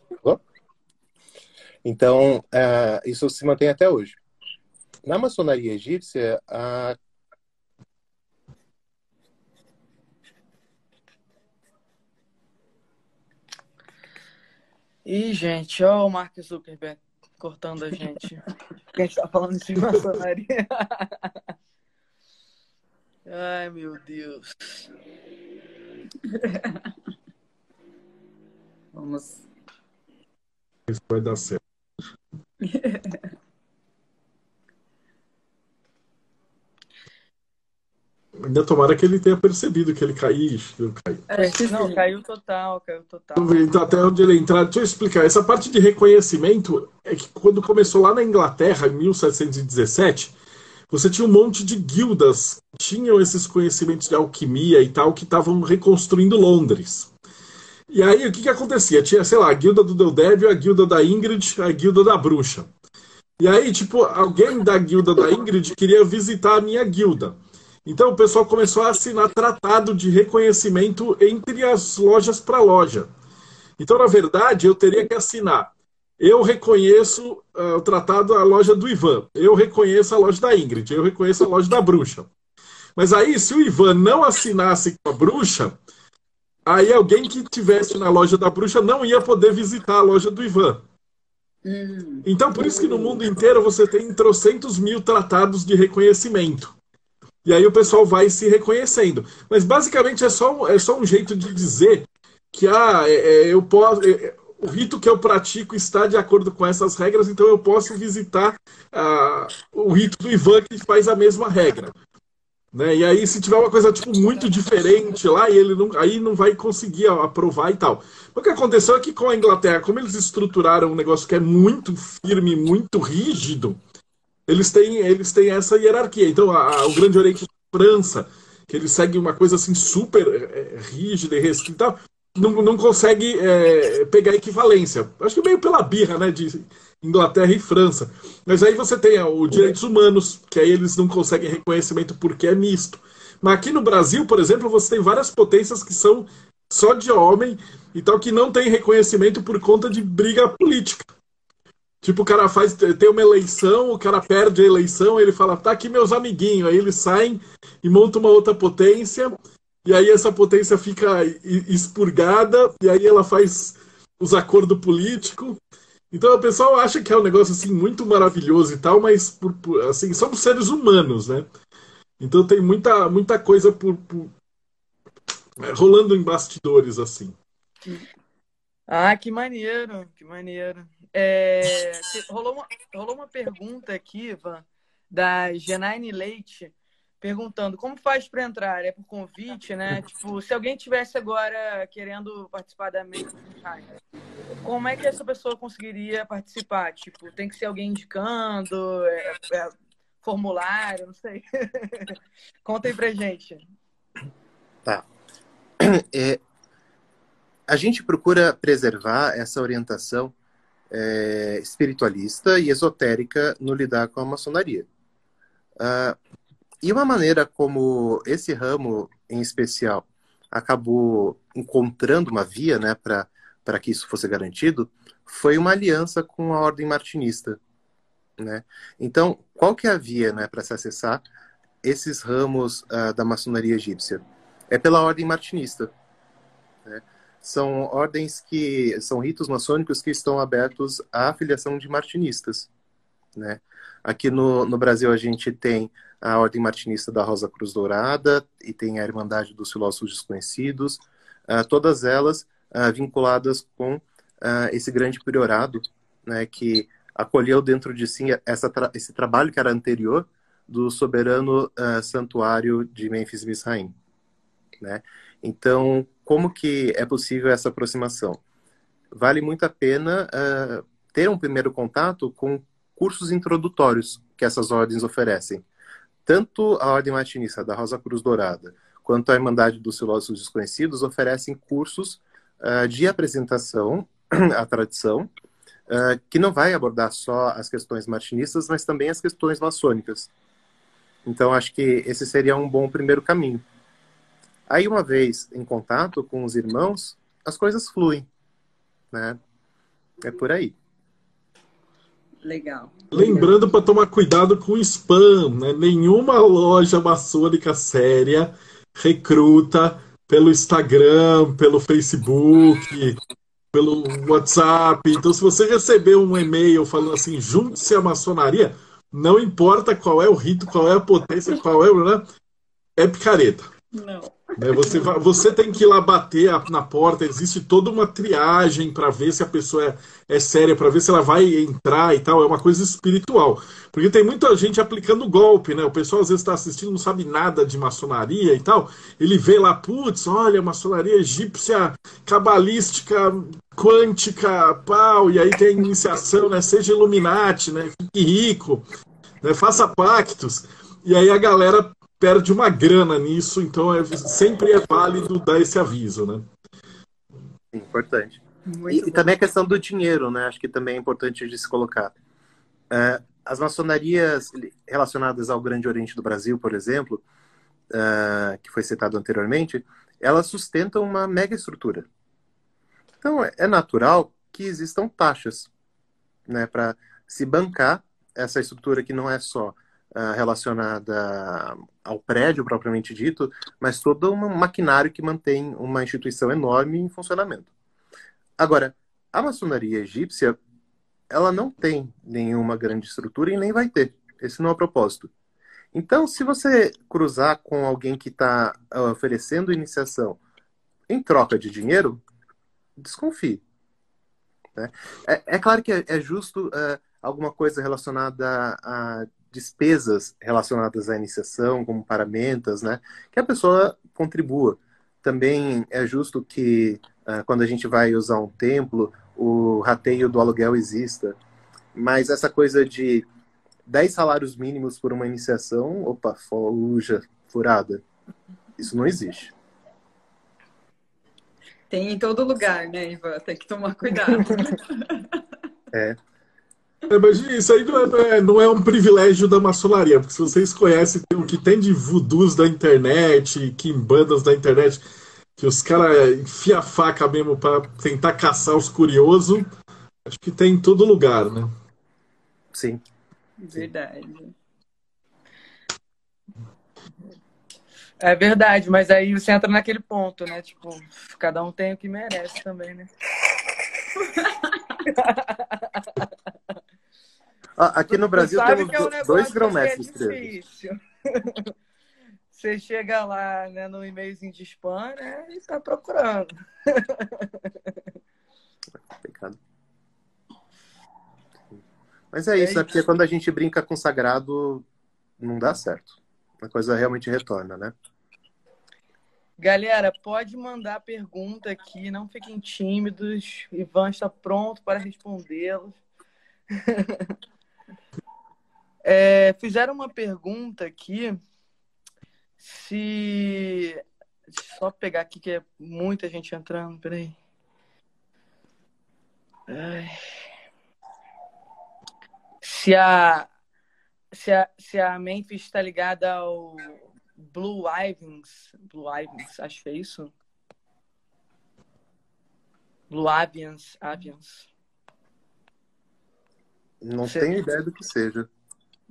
Então, uh, isso se mantém até hoje. Na maçonaria egípcia, a Ih, gente, ó o Mark Zuckerberg cortando a gente. Quem está falando de maçonaria? Ai, meu Deus. Vamos. Isso vai dar certo. Ainda tomara que ele tenha percebido que ele caiu. caiu. É, não, caiu total, caiu total. Então, até onde ele entrar. Deixa eu explicar. Essa parte de reconhecimento é que quando começou lá na Inglaterra, em 1717, você tinha um monte de guildas que tinham esses conhecimentos de alquimia e tal, que estavam reconstruindo Londres. E aí, o que, que acontecia? Tinha, sei lá, a guilda do Deldébio, a guilda da Ingrid, a guilda da Bruxa. E aí, tipo, alguém da guilda da Ingrid queria visitar a minha guilda. Então o pessoal começou a assinar tratado de reconhecimento entre as lojas para loja. Então, na verdade, eu teria que assinar. Eu reconheço uh, o tratado a loja do Ivan. Eu reconheço a loja da Ingrid. Eu reconheço a loja da Bruxa. Mas aí, se o Ivan não assinasse com a Bruxa, aí alguém que tivesse na loja da Bruxa não ia poder visitar a loja do Ivan. Hum. Então, por isso que no mundo inteiro você tem trocentos mil tratados de reconhecimento. E aí o pessoal vai se reconhecendo. Mas basicamente é só, é só um jeito de dizer que ah, é, é, eu posso. É, o rito que eu pratico está de acordo com essas regras, então eu posso visitar ah, o rito do Ivan que faz a mesma regra. Né? E aí, se tiver uma coisa tipo, muito diferente lá, e ele não, aí não vai conseguir aprovar e tal. O que aconteceu é que com a Inglaterra, como eles estruturaram um negócio que é muito firme, muito rígido, eles têm, eles têm essa hierarquia. Então, a, a, o Grande Oriente da França, que eles seguem uma coisa assim super é, rígida e restrita, não, não consegue é, pegar equivalência. Acho que meio pela birra, né, de Inglaterra e França. Mas aí você tem os direitos humanos, que aí eles não conseguem reconhecimento porque é misto. Mas aqui no Brasil, por exemplo, você tem várias potências que são só de homem e tal, que não tem reconhecimento por conta de briga política. Tipo, o cara faz, tem uma eleição, o cara perde a eleição, ele fala, tá aqui meus amiguinhos. Aí eles saem e montam uma outra potência, e aí essa potência fica expurgada, e aí ela faz os acordos políticos. Então o pessoal acha que é um negócio assim muito maravilhoso e tal, mas por, por, assim, somos seres humanos, né? Então tem muita, muita coisa por, por é, rolando em bastidores assim. Ah, que maneiro, que maneiro. É, rolou, uma, rolou uma pergunta aqui, Ivan, da Genaine Leite, perguntando como faz para entrar? É por convite, né? Tipo, se alguém tivesse agora querendo participar da Make como é que essa pessoa conseguiria participar? Tipo, tem que ser alguém indicando, é, é, formulário, não sei. Conta aí pra gente. Tá. É, a gente procura preservar essa orientação é, espiritualista e esotérica no lidar com a maçonaria. Uh, e uma maneira como esse ramo, em especial, acabou encontrando uma via né, para que isso fosse garantido foi uma aliança com a ordem martinista. Né? Então, qual que é a via né, para se acessar esses ramos uh, da maçonaria egípcia? É pela ordem martinista. Né? São ordens que são ritos maçônicos que estão abertos à filiação de martinistas, né? Aqui no, no Brasil a gente tem a Ordem Martinista da Rosa Cruz Dourada e tem a Irmandade dos Filósofos Desconhecidos, uh, todas elas uh, vinculadas com uh, esse grande priorado, né, que acolheu dentro de si essa tra esse trabalho que era anterior do soberano santuário de Memphis Misraim, né? Então, como que é possível essa aproximação? Vale muito a pena uh, ter um primeiro contato com cursos introdutórios que essas ordens oferecem, tanto a Ordem Martinista da Rosa Cruz Dourada quanto a Irmandade dos Filósofos Desconhecidos oferecem cursos uh, de apresentação à tradição, uh, que não vai abordar só as questões martinistas, mas também as questões maçônicas. Então, acho que esse seria um bom primeiro caminho. Aí, uma vez em contato com os irmãos, as coisas fluem, né? É por aí. Legal. Lembrando para tomar cuidado com o spam, né? Nenhuma loja maçônica séria recruta pelo Instagram, pelo Facebook, pelo WhatsApp. Então, se você receber um e-mail falando assim, junte-se à maçonaria, não importa qual é o rito, qual é a potência, qual é o. Né? É picareta. Não. Né? Você, você tem que ir lá bater na porta, existe toda uma triagem para ver se a pessoa é, é séria, para ver se ela vai entrar e tal. É uma coisa espiritual. Porque tem muita gente aplicando golpe, né? O pessoal às vezes está assistindo, não sabe nada de maçonaria e tal. Ele vê lá, putz, olha, maçonaria egípcia, cabalística, quântica, pau, e aí tem iniciação, né? Seja Illuminati, né? Fique rico, né? faça pactos. E aí a galera perde uma grana nisso, então é, sempre é válido dar esse aviso, né? Importante. E, e, também a questão do dinheiro, né? Acho que também é importante de se colocar. É, as maçonarias relacionadas ao Grande Oriente do Brasil, por exemplo, é, que foi citado anteriormente, elas sustentam uma mega estrutura. Então, é, é natural que existam taxas né, para se bancar essa estrutura que não é só uh, relacionada ao prédio propriamente dito, mas todo um maquinário que mantém uma instituição enorme em funcionamento. Agora, a maçonaria egípcia, ela não tem nenhuma grande estrutura e nem vai ter. Esse não é o propósito. Então, se você cruzar com alguém que está ah, oferecendo iniciação em troca de dinheiro, desconfie. Né? É, é, claro que é, é justo uh, alguma coisa relacionada a despesas relacionadas à iniciação, como paramentas, né, que a pessoa contribua. Também é justo que, uh, quando a gente vai usar um templo, o rateio do aluguel exista. Mas essa coisa de 10 salários mínimos por uma iniciação, opa, fuja, furada. Isso não existe. Tem em todo lugar, né, Ivan? Tem que tomar cuidado. é. É, mas isso aí não é, não é, um privilégio da maçonaria, porque se vocês conhecem o que tem de voodoos da internet, quimbandas da internet, que os caras enfiam a faca mesmo para tentar caçar os curiosos, acho que tem em todo lugar, né? Sim. Verdade. É verdade, mas aí você entra naquele ponto, né? Tipo, cada um tem o que merece também, né? Ah, aqui no Brasil temos é um dois grão-mestres presos. Você chega lá né, no e-mailzinho de spam né, e está procurando. Complicado. Mas é, é isso, é porque quando a gente brinca com sagrado, não dá certo. A coisa realmente retorna, né? Galera, pode mandar pergunta aqui, não fiquem tímidos. Ivan está pronto para respondê-los. É, fizeram uma pergunta aqui se. Deixa eu só pegar aqui que é muita gente entrando, peraí. Ai. Se a, se a, se a Memphis está ligada ao Blue Ivans, Blue Ivans, acho que é isso. Blue Avians, Avians. Não tenho ideia do que seja.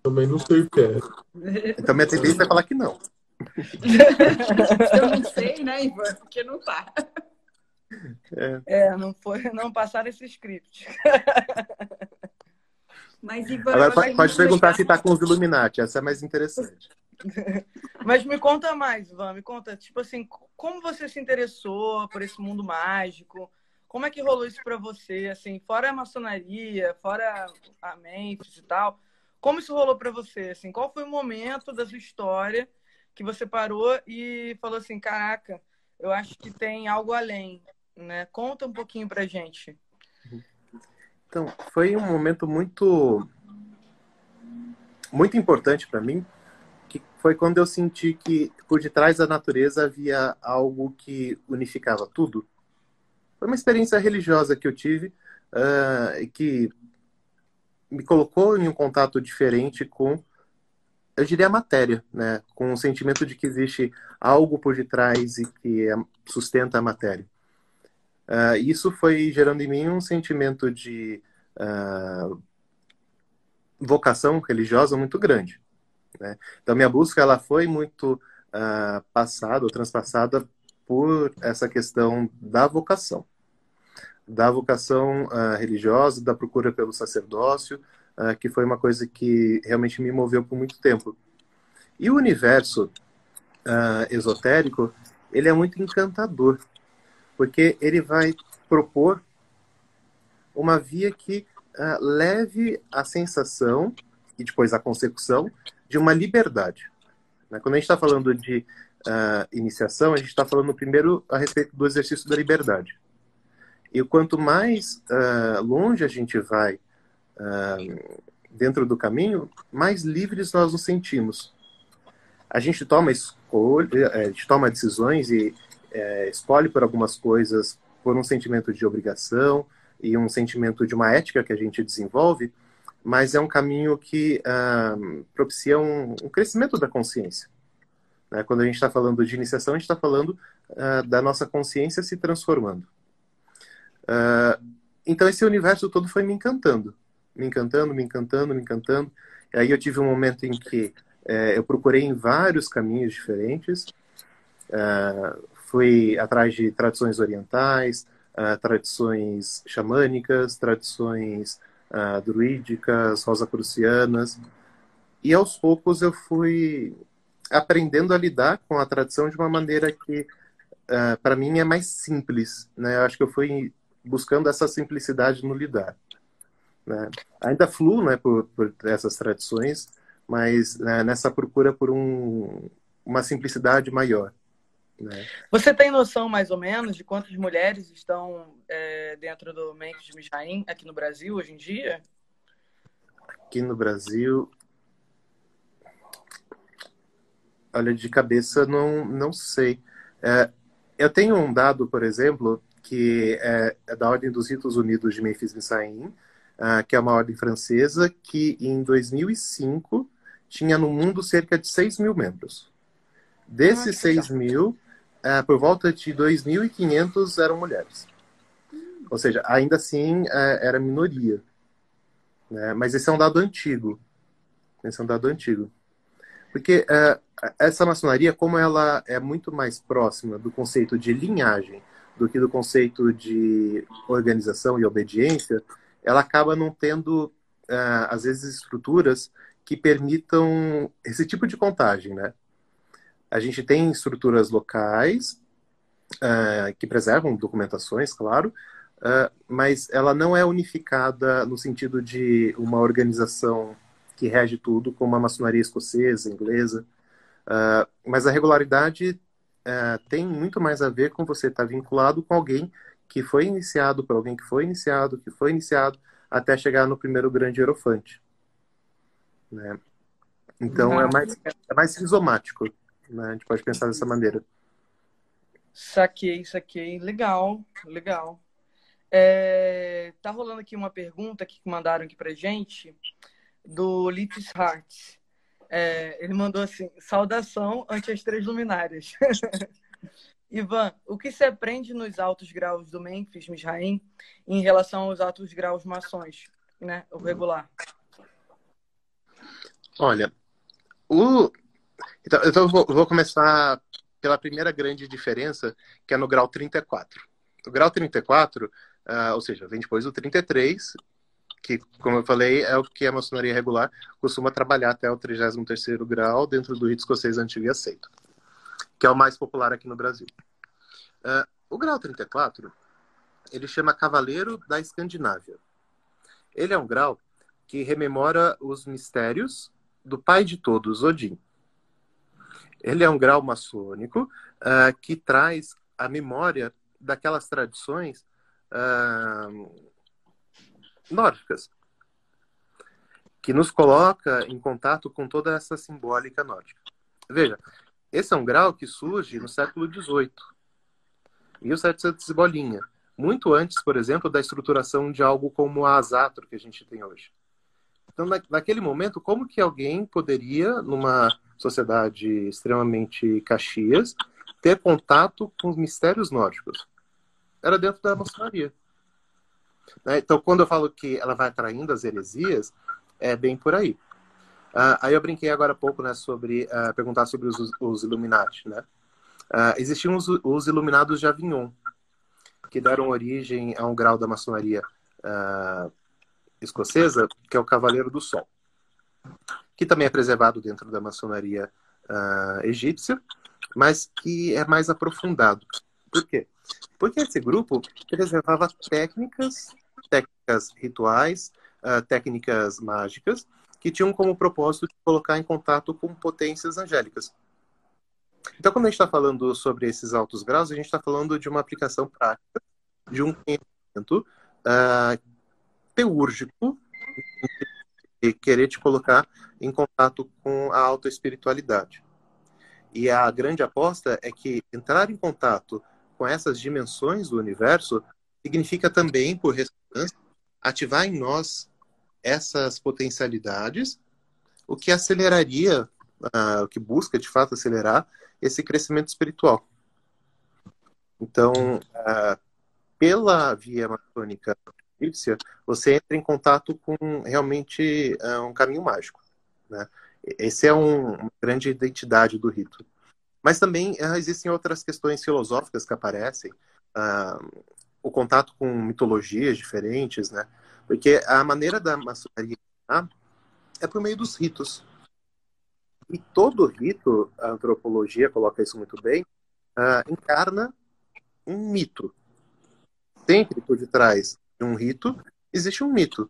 Também não sei o que é. Então minha tendência é falar que não. Eu não sei, né, Ivan? Porque não tá. É, é não, foi, não passaram esse script. Mas, Ivan, Agora pode, pode perguntar se tá com os Illuminati, essa é mais interessante. Mas me conta mais, Ivan, me conta, tipo assim, como você se interessou por esse mundo mágico? Como é que rolou isso para você, assim, fora a maçonaria, fora a Memphis e tal? Como isso rolou para você? Assim, qual foi o momento da sua história que você parou e falou assim, caraca, eu acho que tem algo além, né? Conta um pouquinho pra gente. Então, foi um momento muito muito importante para mim, que foi quando eu senti que por detrás da natureza havia algo que unificava tudo. Foi uma experiência religiosa que eu tive uh, que me colocou em um contato diferente com, eu diria, a matéria, né? com o sentimento de que existe algo por detrás e que é, sustenta a matéria. Uh, isso foi gerando em mim um sentimento de uh, vocação religiosa muito grande. Né? Então, minha busca ela foi muito uh, passada ou transpassada por essa questão da vocação da vocação uh, religiosa, da procura pelo sacerdócio, uh, que foi uma coisa que realmente me moveu por muito tempo. E o universo uh, esotérico, ele é muito encantador, porque ele vai propor uma via que leve a sensação e depois a consecução de uma liberdade. Né? Quando a gente está falando de iniciação, a gente está falando primeiro a respeito do exercício da liberdade. E quanto mais uh, longe a gente vai uh, dentro do caminho, mais livres nós nos sentimos. A gente toma escolha, eh, a gente toma decisões e é, escolhe por algumas coisas por um sentimento de obrigação e um sentimento de uma ética que a gente desenvolve, mas é um caminho que uh, propicia um, um, crescimento da consciência. Né? Quando a gente está falando de iniciação, a gente está falando da nossa consciência se transformando. Então esse universo todo foi me encantando, me encantando, me encantando, me encantando. E aí eu tive um momento em que uh, eu procurei em vários caminhos diferentes, uh, fui atrás de tradições orientais, ah, tradições xamânicas, tradições druídicas, rosacrucianas, e aos poucos eu fui aprendendo a lidar com a tradição de uma maneira que para mim é mais simples, né? Eu acho que eu fui buscando essa simplicidade no lidar. Né? Ainda fluo né, por, por essas tradições, mas né, nessa procura por um, uma simplicidade maior. Né? Você tem noção, mais ou menos, de quantas mulheres estão é, dentro do Mendes de Mijaim aqui no Brasil hoje em dia? Aqui no Brasil. Olha, de cabeça não, não sei. É, eu tenho um dado, por exemplo, que é, é, da Ordem dos Ritos Unidos de Memphis Missaim, uh, que é uma ordem francesa, que em 2005 tinha no mundo cerca de 6 mil membros. Desses 6 mil, uh, por volta de 2.500 eram mulheres. Ou seja, ainda assim uh, era minoria. Né? Mas esse é um dado antigo. Esse é um dado antigo. Porque uh, essa maçonaria, como ela é muito mais próxima do conceito de linhagem do que do conceito de organização e obediência, ela acaba não tendo, uh, às vezes, estruturas que permitam esse tipo de contagem, né? A gente tem estruturas locais uh, que preservam documentações, claro, uh, mas ela não é unificada no sentido de uma organização que rege tudo, como a maçonaria escocesa, inglesa. Uh, mas a regularidade é, tem muito mais a ver com você estar vinculado com alguém que foi iniciado por alguém que foi iniciado, que foi iniciado, até chegar no primeiro grande hierofante. Né? Então é mais, é mais rizomático. Né? A gente pode pensar dessa maneira. Saquei, saquei. Legal, legal. É, tá rolando aqui uma pergunta que mandaram aqui pra gente do Litis Hart. É, ele mandou assim: saudação ante as três luminárias. Ivan, o que se aprende nos altos graus do Memphis Misraim em relação aos altos graus maçons, né? O regular. Olha, o... então, então eu vou, começar pela primeira grande diferença, que é no grau 34. O grau 34, uh, ah, ou seja, vem depois do 33 que, como eu falei, é o que a maçonaria regular costuma trabalhar até o 33º grau dentro do rito escocês antigo e aceito, que é o mais popular aqui no Brasil. Uh, o grau 34, ele chama Cavaleiro da Escandinávia. Ele é um grau que rememora os mistérios do pai de todos, Odin. Ele é um grau maçônico uh, que traz a memória daquelas tradições uh, nórdicas, que nos coloca em contato com toda essa simbólica nórdica. Veja, esse é um grau que surge no século XVIII, 1700 e bolinha, muito antes, por exemplo, da estruturação de algo como a Asatro que a gente tem hoje. Então, na, naquele momento, como que alguém poderia, numa sociedade extremamente caxias, ter contato com os mistérios nórdicos? Era dentro da maçonaria. Né? Então, quando eu falo que ela vai atraindo as heresias, é bem por aí. Uh, aí eu brinquei agora há pouco né, sobre uh, perguntar sobre os, os Illuminati. Né? Uh, existiam os, os Iluminados de Avignon, que deram origem a um grau da maçonaria escocesa, que é o Cavaleiro do Sol, que também é preservado dentro da maçonaria egípcia, mas que é mais aprofundado. Por quê? Porque esse grupo preservava técnicas, técnicas rituais, técnicas mágicas, que tinham como propósito de colocar em contato com potências angélicas. Então, quando a gente está falando sobre esses altos graus, a gente está falando de uma aplicação prática de um conhecimento uh, teúrgico e querer te colocar em contato com a alta espiritualidade. E a grande aposta é que entrar em contato com essas dimensões do universo significa também, por ressonância, ativar em nós essas potencialidades, o que aceleraria, uh, o que busca de fato acelerar esse crescimento espiritual. Então, uh, pela via maçônica egípcia, você entra em contato com realmente uh, um caminho mágico. Né? Esse é um, uma grande identidade do rito. Mas também existem outras questões filosóficas que aparecem, o contato com mitologias diferentes, né? Porque a maneira da maçonaria é por meio dos ritos. E todo rito, a antropologia coloca isso muito bem, uh, encarna um mito. Sempre por detrás de um rito existe um mito.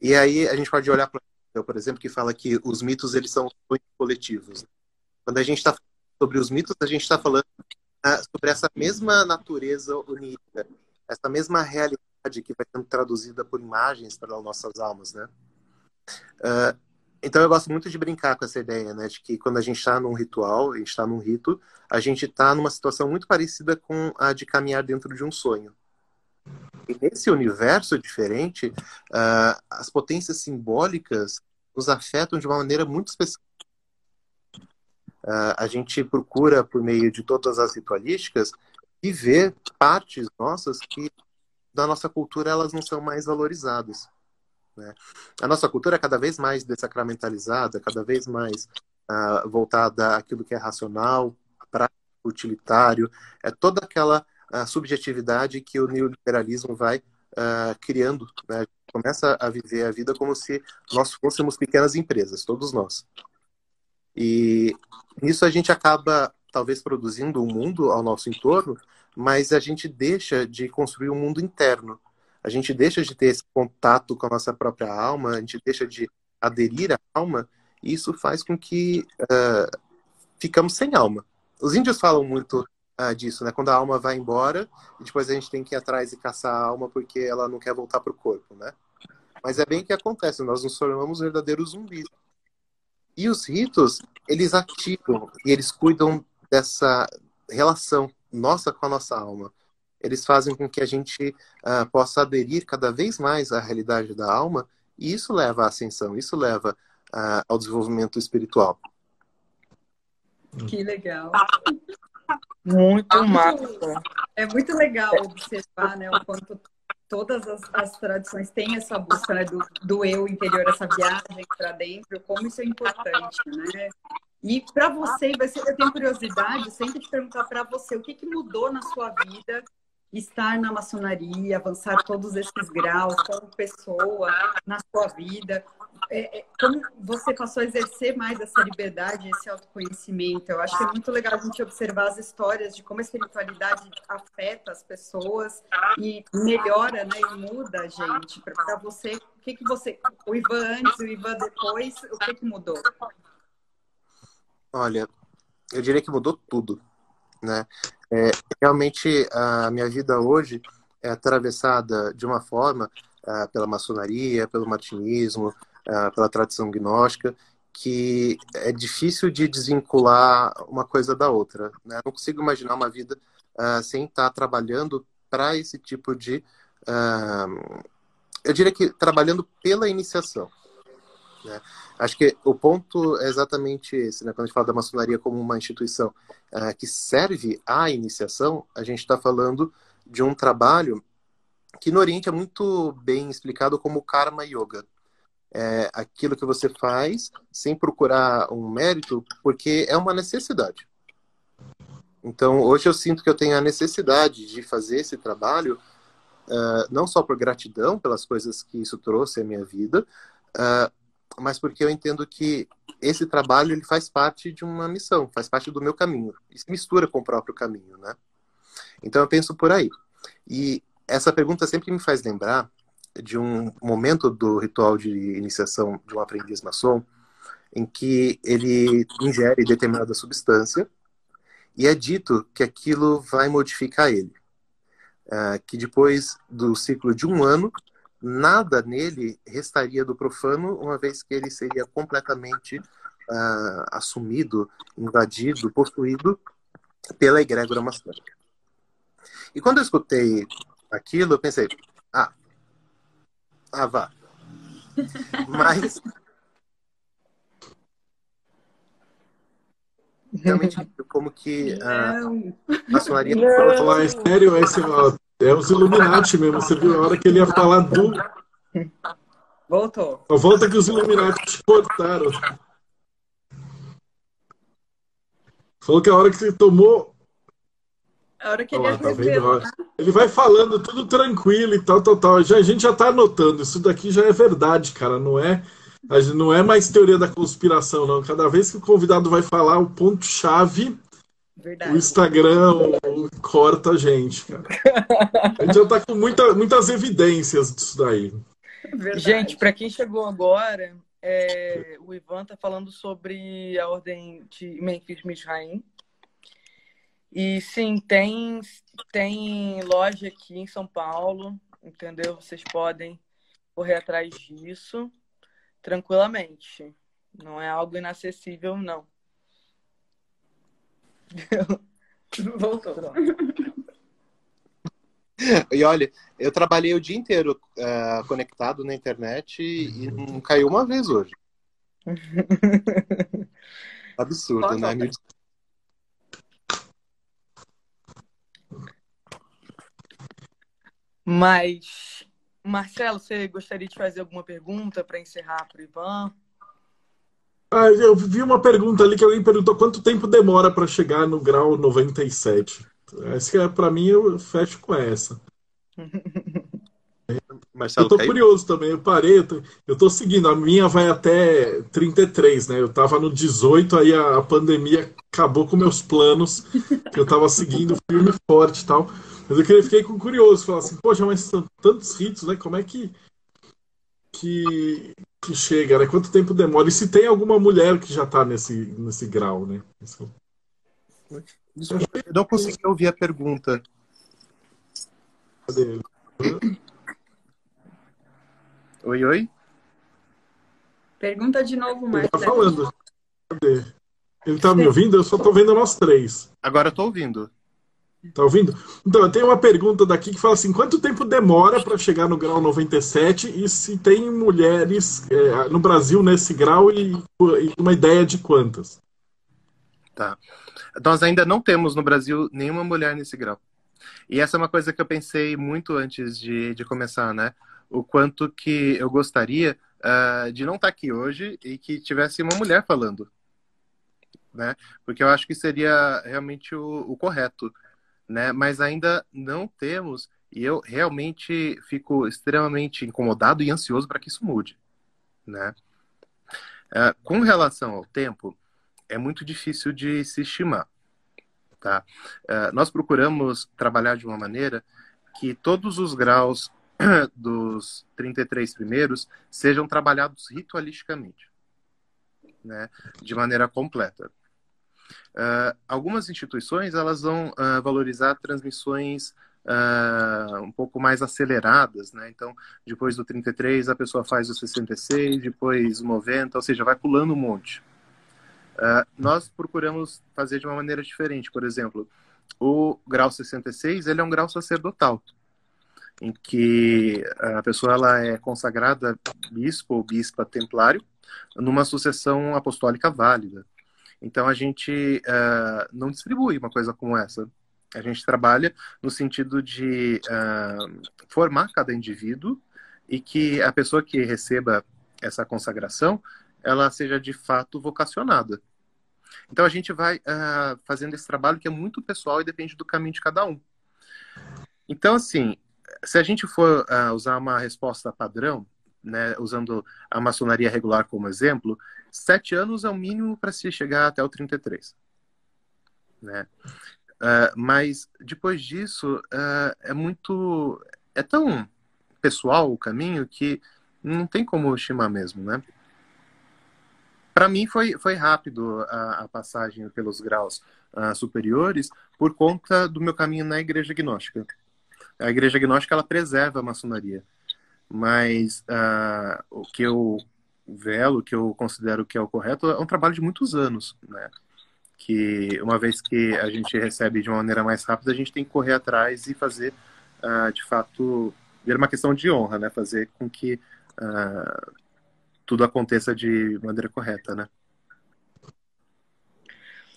E aí a gente pode olhar para por exemplo, que fala que os mitos eles são coletivos. Quando a gente está sobre os mitos, a gente está falando uh, sobre essa mesma natureza unírica, essa mesma realidade que vai sendo traduzida por imagens para nossas almas, né? Uh, então eu gosto muito de brincar com essa ideia, né, de que quando a gente está num ritual, a gente está num rito, a gente está numa situação muito parecida com a de caminhar dentro de um sonho. E nesse universo diferente, uh, as potências simbólicas nos afetam de uma maneira muito específica. Uh, a gente procura, por meio de todas as ritualísticas, viver partes nossas que da nossa cultura elas não são mais valorizadas. Né? A nossa cultura é cada vez mais dessacramentalizada, cada vez mais uh, voltada àquilo que é racional, prático, utilitário, é toda aquela uh, subjetividade que o neoliberalismo vai uh, criando. Né? Começa a viver a vida como se nós fôssemos pequenas empresas, todos nós. E nisso a gente acaba talvez produzindo um mundo ao nosso entorno mas a gente deixa de construir um mundo interno. A gente deixa de ter esse contato com a nossa própria alma, a gente deixa de aderir à alma, e isso faz com que uh, ficamos sem alma. Os índios falam muito uh, disso, né? Quando a alma vai embora, e depois a gente tem que ir atrás e caçar a alma porque ela não quer voltar para o corpo, né? Mas é bem o que acontece, nós nos tornamos verdadeiros zumbis. E os ritos, eles ativam e eles cuidam dessa relação nossa com a nossa alma. Eles fazem com que a gente uh, possa aderir cada vez mais à realidade da alma, e isso leva à ascensão, isso leva uh, ao desenvolvimento espiritual. Que legal. Muito massa. É muito legal observar né, o quanto todas as, as tradições têm essa busca né, do, do eu interior, essa viagem para dentro, como isso é importante, né? E para você, vai ser, eu tenho curiosidade sempre de perguntar para você o que, que mudou na sua vida estar na maçonaria, avançar todos esses graus como pessoa na sua vida. É, é, como você passou a exercer mais essa liberdade, esse autoconhecimento? Eu acho que é muito legal a gente observar as histórias de como a espiritualidade afeta as pessoas e melhora, né, e muda a gente. Para você, o que que você, o Ivan antes, o Ivan depois, o que que mudou? Olha, eu diria que mudou tudo, né? É, realmente a minha vida hoje é atravessada de uma forma uh, pela maçonaria, pelo martinismo, pela tradição gnóstica que é difícil de desvincular uma coisa da outra. Né? Não consigo imaginar uma vida uh, sem estar trabalhando para esse tipo de. Uh, eu diria que trabalhando pela iniciação. Né? Acho que o ponto é exatamente esse, né? quando a gente fala da maçonaria como uma instituição uh, que serve à iniciação, a gente está falando de um trabalho que no Oriente é muito bem explicado como Karma Yoga. É aquilo que você faz sem procurar um mérito, porque é uma necessidade. Então, hoje eu sinto que eu tenho a necessidade de fazer esse trabalho, uh, não só por gratidão pelas coisas que isso trouxe à minha vida, uh, mas porque eu entendo que esse trabalho ele faz parte de uma missão, faz parte do meu caminho, se mistura com o próprio caminho, né? Então eu penso por aí. E essa pergunta sempre me faz lembrar de um momento do ritual de iniciação de um aprendiz maçom, em que ele ingere determinada substância e é dito que aquilo vai modificar ele. Uh, que depois do ciclo de um ano, nada nele restaria do profano, uma vez que ele seria completamente uh, assumido, invadido, possuído pela egrégora maçônica. E quando eu escutei aquilo, eu pensei, ah, ah vá. Mas realmente como que a maçonaria. Para falar é sério, esse, ó, é os Illuminati mesmo. Você viu a hora que ele ia falar do. Voltou. Volta que os Illuminati te cortaram. Falou que a hora que você tomou. A hora que ele ia tá vendo? Ele vai falando tudo tranquilo e tal, tal, tal. Já, a gente já tá anotando. Isso daqui já é verdade, cara. Não é não é mais teoria da conspiração, não. Cada vez que o convidado vai falar o ponto-chave, o Instagram corta a gente, cara. A gente já tá com muita, muitas evidências disso daí. Verdade. Gente, para quem chegou agora, é, o Ivan tá falando sobre a ordem de Memphis Misraim. E sim, tem, tem loja aqui em São Paulo, entendeu? Vocês podem correr atrás disso tranquilamente. Não é algo inacessível, não. Voltou. E olha, eu trabalhei o dia inteiro uh, conectado na internet e, não caiu uma vez hoje. Absurdo, né? Mas Marcelo, você gostaria de fazer alguma pergunta para encerrar para o Ivan? Ah, eu vi uma pergunta ali que alguém perguntou quanto tempo demora para chegar no grau 97. Essa é, para mim eu fecho com essa. Marcelo, eu tô curioso também, eu parei, eu tô, eu tô, seguindo, a minha vai até 33, né? Eu tava no 18, aí a, a pandemia acabou com meus planos, que eu tava seguindo firme e forte e tal. Mas eu fiquei com curioso, falar assim, poxa, mas são tantos ritos, né? Como é que, que, que chega, né? Quanto tempo demora? E se tem alguma mulher que já está nesse, nesse grau, né? Desculpa, eu não consegui ouvir a pergunta. Cadê? Oi, oi? Pergunta de novo, Marcelo. Ele tá falando. Cadê? Ele tá me ouvindo? Eu só tô vendo nós três. Agora eu tô ouvindo. Tá ouvindo? Então, eu tenho uma pergunta daqui que fala assim: quanto tempo demora para chegar no grau 97 e se tem mulheres é, no Brasil nesse grau e, e, uma ideia de quantas? Tá. Nós ainda não temos no Brasil nenhuma mulher nesse grau. E essa é uma coisa que eu pensei muito antes de, de começar, né? O quanto que eu gostaria uh, de não estar tá aqui hoje e que tivesse uma mulher falando. Né? Porque eu acho que seria realmente o, o correto né? Mas ainda não temos e eu realmente fico extremamente incomodado e ansioso para que isso mude, né? Uh, com relação ao tempo, é muito difícil de se estimar, tá? Uh, nós procuramos trabalhar de uma maneira que todos os graus dos 33 primeiros sejam trabalhados ritualisticamente, né? De maneira completa. Uh, algumas instituições elas vão uh, valorizar transmissões uh, um pouco mais aceleradas, né? Então, depois do 33, a pessoa faz o 66, depois o 90, ou seja, vai pulando um monte. Uh, nós procuramos fazer de uma maneira diferente. Por exemplo, o grau 66, ele é um grau sacerdotal, em que a pessoa ela é consagrada bispo ou bispa templário numa sucessão apostólica válida. Então a gente uh, não distribui uma coisa como essa. A gente trabalha no sentido de uh, formar cada indivíduo e que a pessoa que receba essa consagração ela seja de fato vocacionada. Então a gente vai uh, fazendo esse trabalho que é muito pessoal e depende do caminho de cada um. Então assim, se a gente for uh, usar uma resposta padrão, né, usando a maçonaria regular como exemplo, sete anos é o mínimo para se chegar até o 33. Né? Uh, mas depois disso uh, é muito é tão pessoal o caminho que não tem como estimar mesmo, né? Para mim foi, foi rápido a, a passagem pelos graus uh, superiores por conta do meu caminho na igreja gnóstica. A igreja gnóstica ela preserva a maçonaria, mas o que eu velo, que eu considero que é o correto, é um trabalho de muitos anos, né? que uma vez que a gente recebe de uma maneira mais rápida, a gente tem que correr atrás e fazer, uh, de fato, ver uma questão de honra, né? Fazer com que uh, tudo aconteça de maneira correta, né?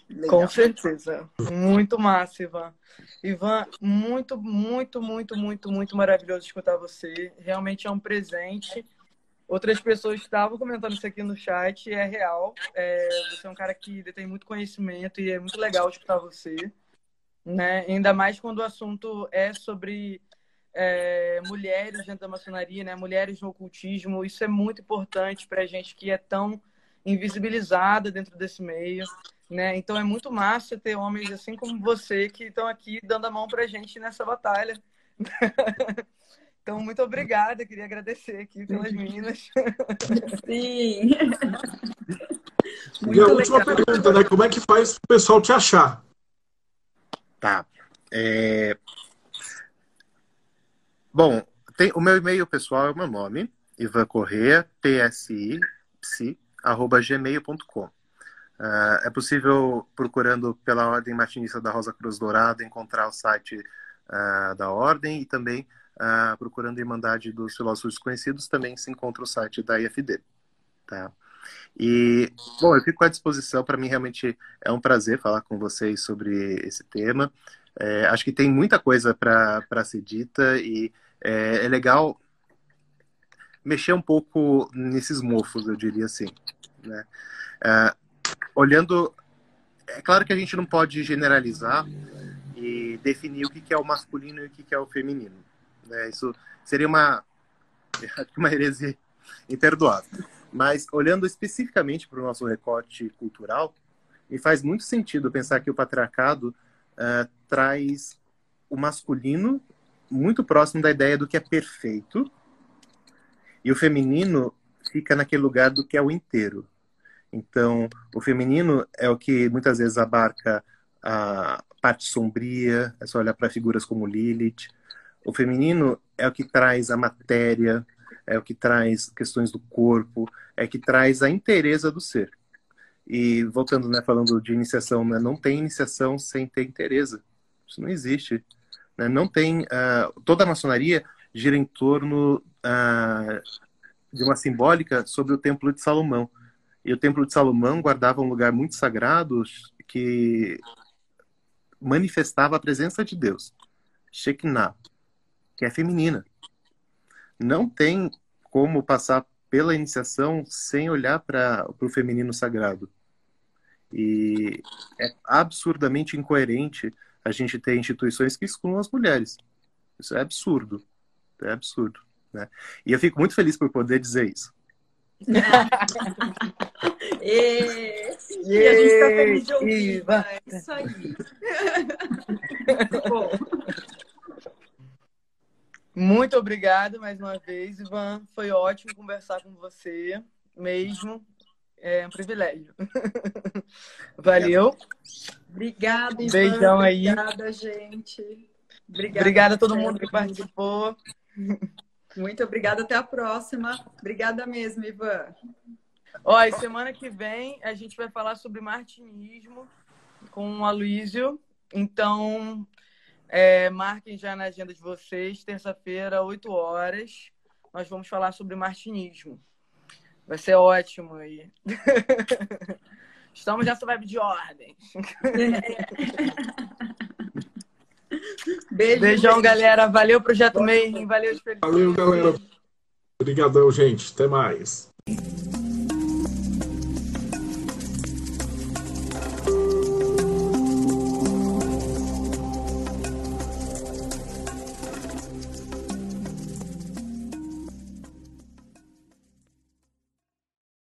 Legal. Com certeza. Muito massa, Ivan. Ivan, muito, muito, muito, muito, muito maravilhoso escutar você. Realmente é um presente Outras pessoas estavam comentando isso aqui no chat, é real. É, você é um cara que detém muito conhecimento e é muito legal escutar você. Né? Ainda mais quando o assunto é sobre é, mulheres dentro da maçonaria, né? mulheres no ocultismo. Isso é muito importante para a gente que é tão invisibilizada dentro desse meio. Né? Então é muito massa ter homens assim como você que estão aqui dando a mão para a gente nessa batalha. Então, muito obrigada. Queria agradecer aqui pelas meninas. Sim. e a última legal. pergunta, né? Como é que faz o pessoal te achar? Tá. É... Bom, tem, o meu e-mail pessoal é o meu nome, Ivan Corrêa, psi, psi, arroba gmail.com. Uh, é possível, procurando pela Ordem Martinista da Rosa Cruz Dourada, encontrar o site uh, da Ordem e também ah, procurando a Irmandade dos Filósofos Conhecidos, também se encontra o site da IFD. Tá? E, bom, eu fico à disposição, para mim realmente é um prazer falar com vocês sobre esse tema. É, acho que tem muita coisa para ser dita e é, é, legal mexer um pouco nesses mofos, eu diria assim. Né? É, olhando, é claro que a gente não pode generalizar e definir o que é o masculino e o que é o feminino. Né? Isso seria uma, uma heresia imperdoável. Mas olhando especificamente para o nosso recorte cultural, me faz muito sentido pensar que o patriarcado uh, traz o masculino muito próximo da ideia do que é perfeito e o feminino fica naquele lugar do que é o inteiro. Então, o feminino é o que muitas vezes abarca a parte sombria, é só olhar para figuras como Lilith, o feminino é o que traz a matéria, é o que traz questões do corpo, é que traz a inteireza do ser. E voltando, né, falando de iniciação, né, não tem iniciação sem ter inteireza. Isso não existe. Né? Não tem. Uh, toda a maçonaria gira em torno uh, de uma simbólica sobre o Templo de Salomão. E o Templo de Salomão guardava um lugar muito sagrado que manifestava a presença de Deus. Shekinah que é feminina. Não tem como passar pela iniciação sem olhar para o feminino sagrado. E é absurdamente incoerente a gente ter instituições que excluam as mulheres. Isso é absurdo. É absurdo. Né? E eu fico muito feliz por poder dizer isso. e... e a gente está feliz de ouvir. É isso aí. Bom. Muito obrigada mais uma vez, Ivan. Foi ótimo conversar com você mesmo. É um privilégio. Valeu. Obrigada, Ivan. Beijão aí. Obrigada, gente. Obrigada, Obrigada a todo mundo que participou. Muito obrigada. Até a próxima. Obrigada mesmo, Ivan. E semana que vem a gente vai falar sobre martinismo com o Aloysio. Então, é, marquem já na agenda de vocês, terça-feira, 8 horas. Nós vamos falar sobre martinismo. Vai ser ótimo aí. Estamos nessa vibe de ordem. Beijo, Beijão, beijo. galera. Valeu, Projeto Mayhem. Valeu. Valeu, galera. Obrigadão, gente. Até mais.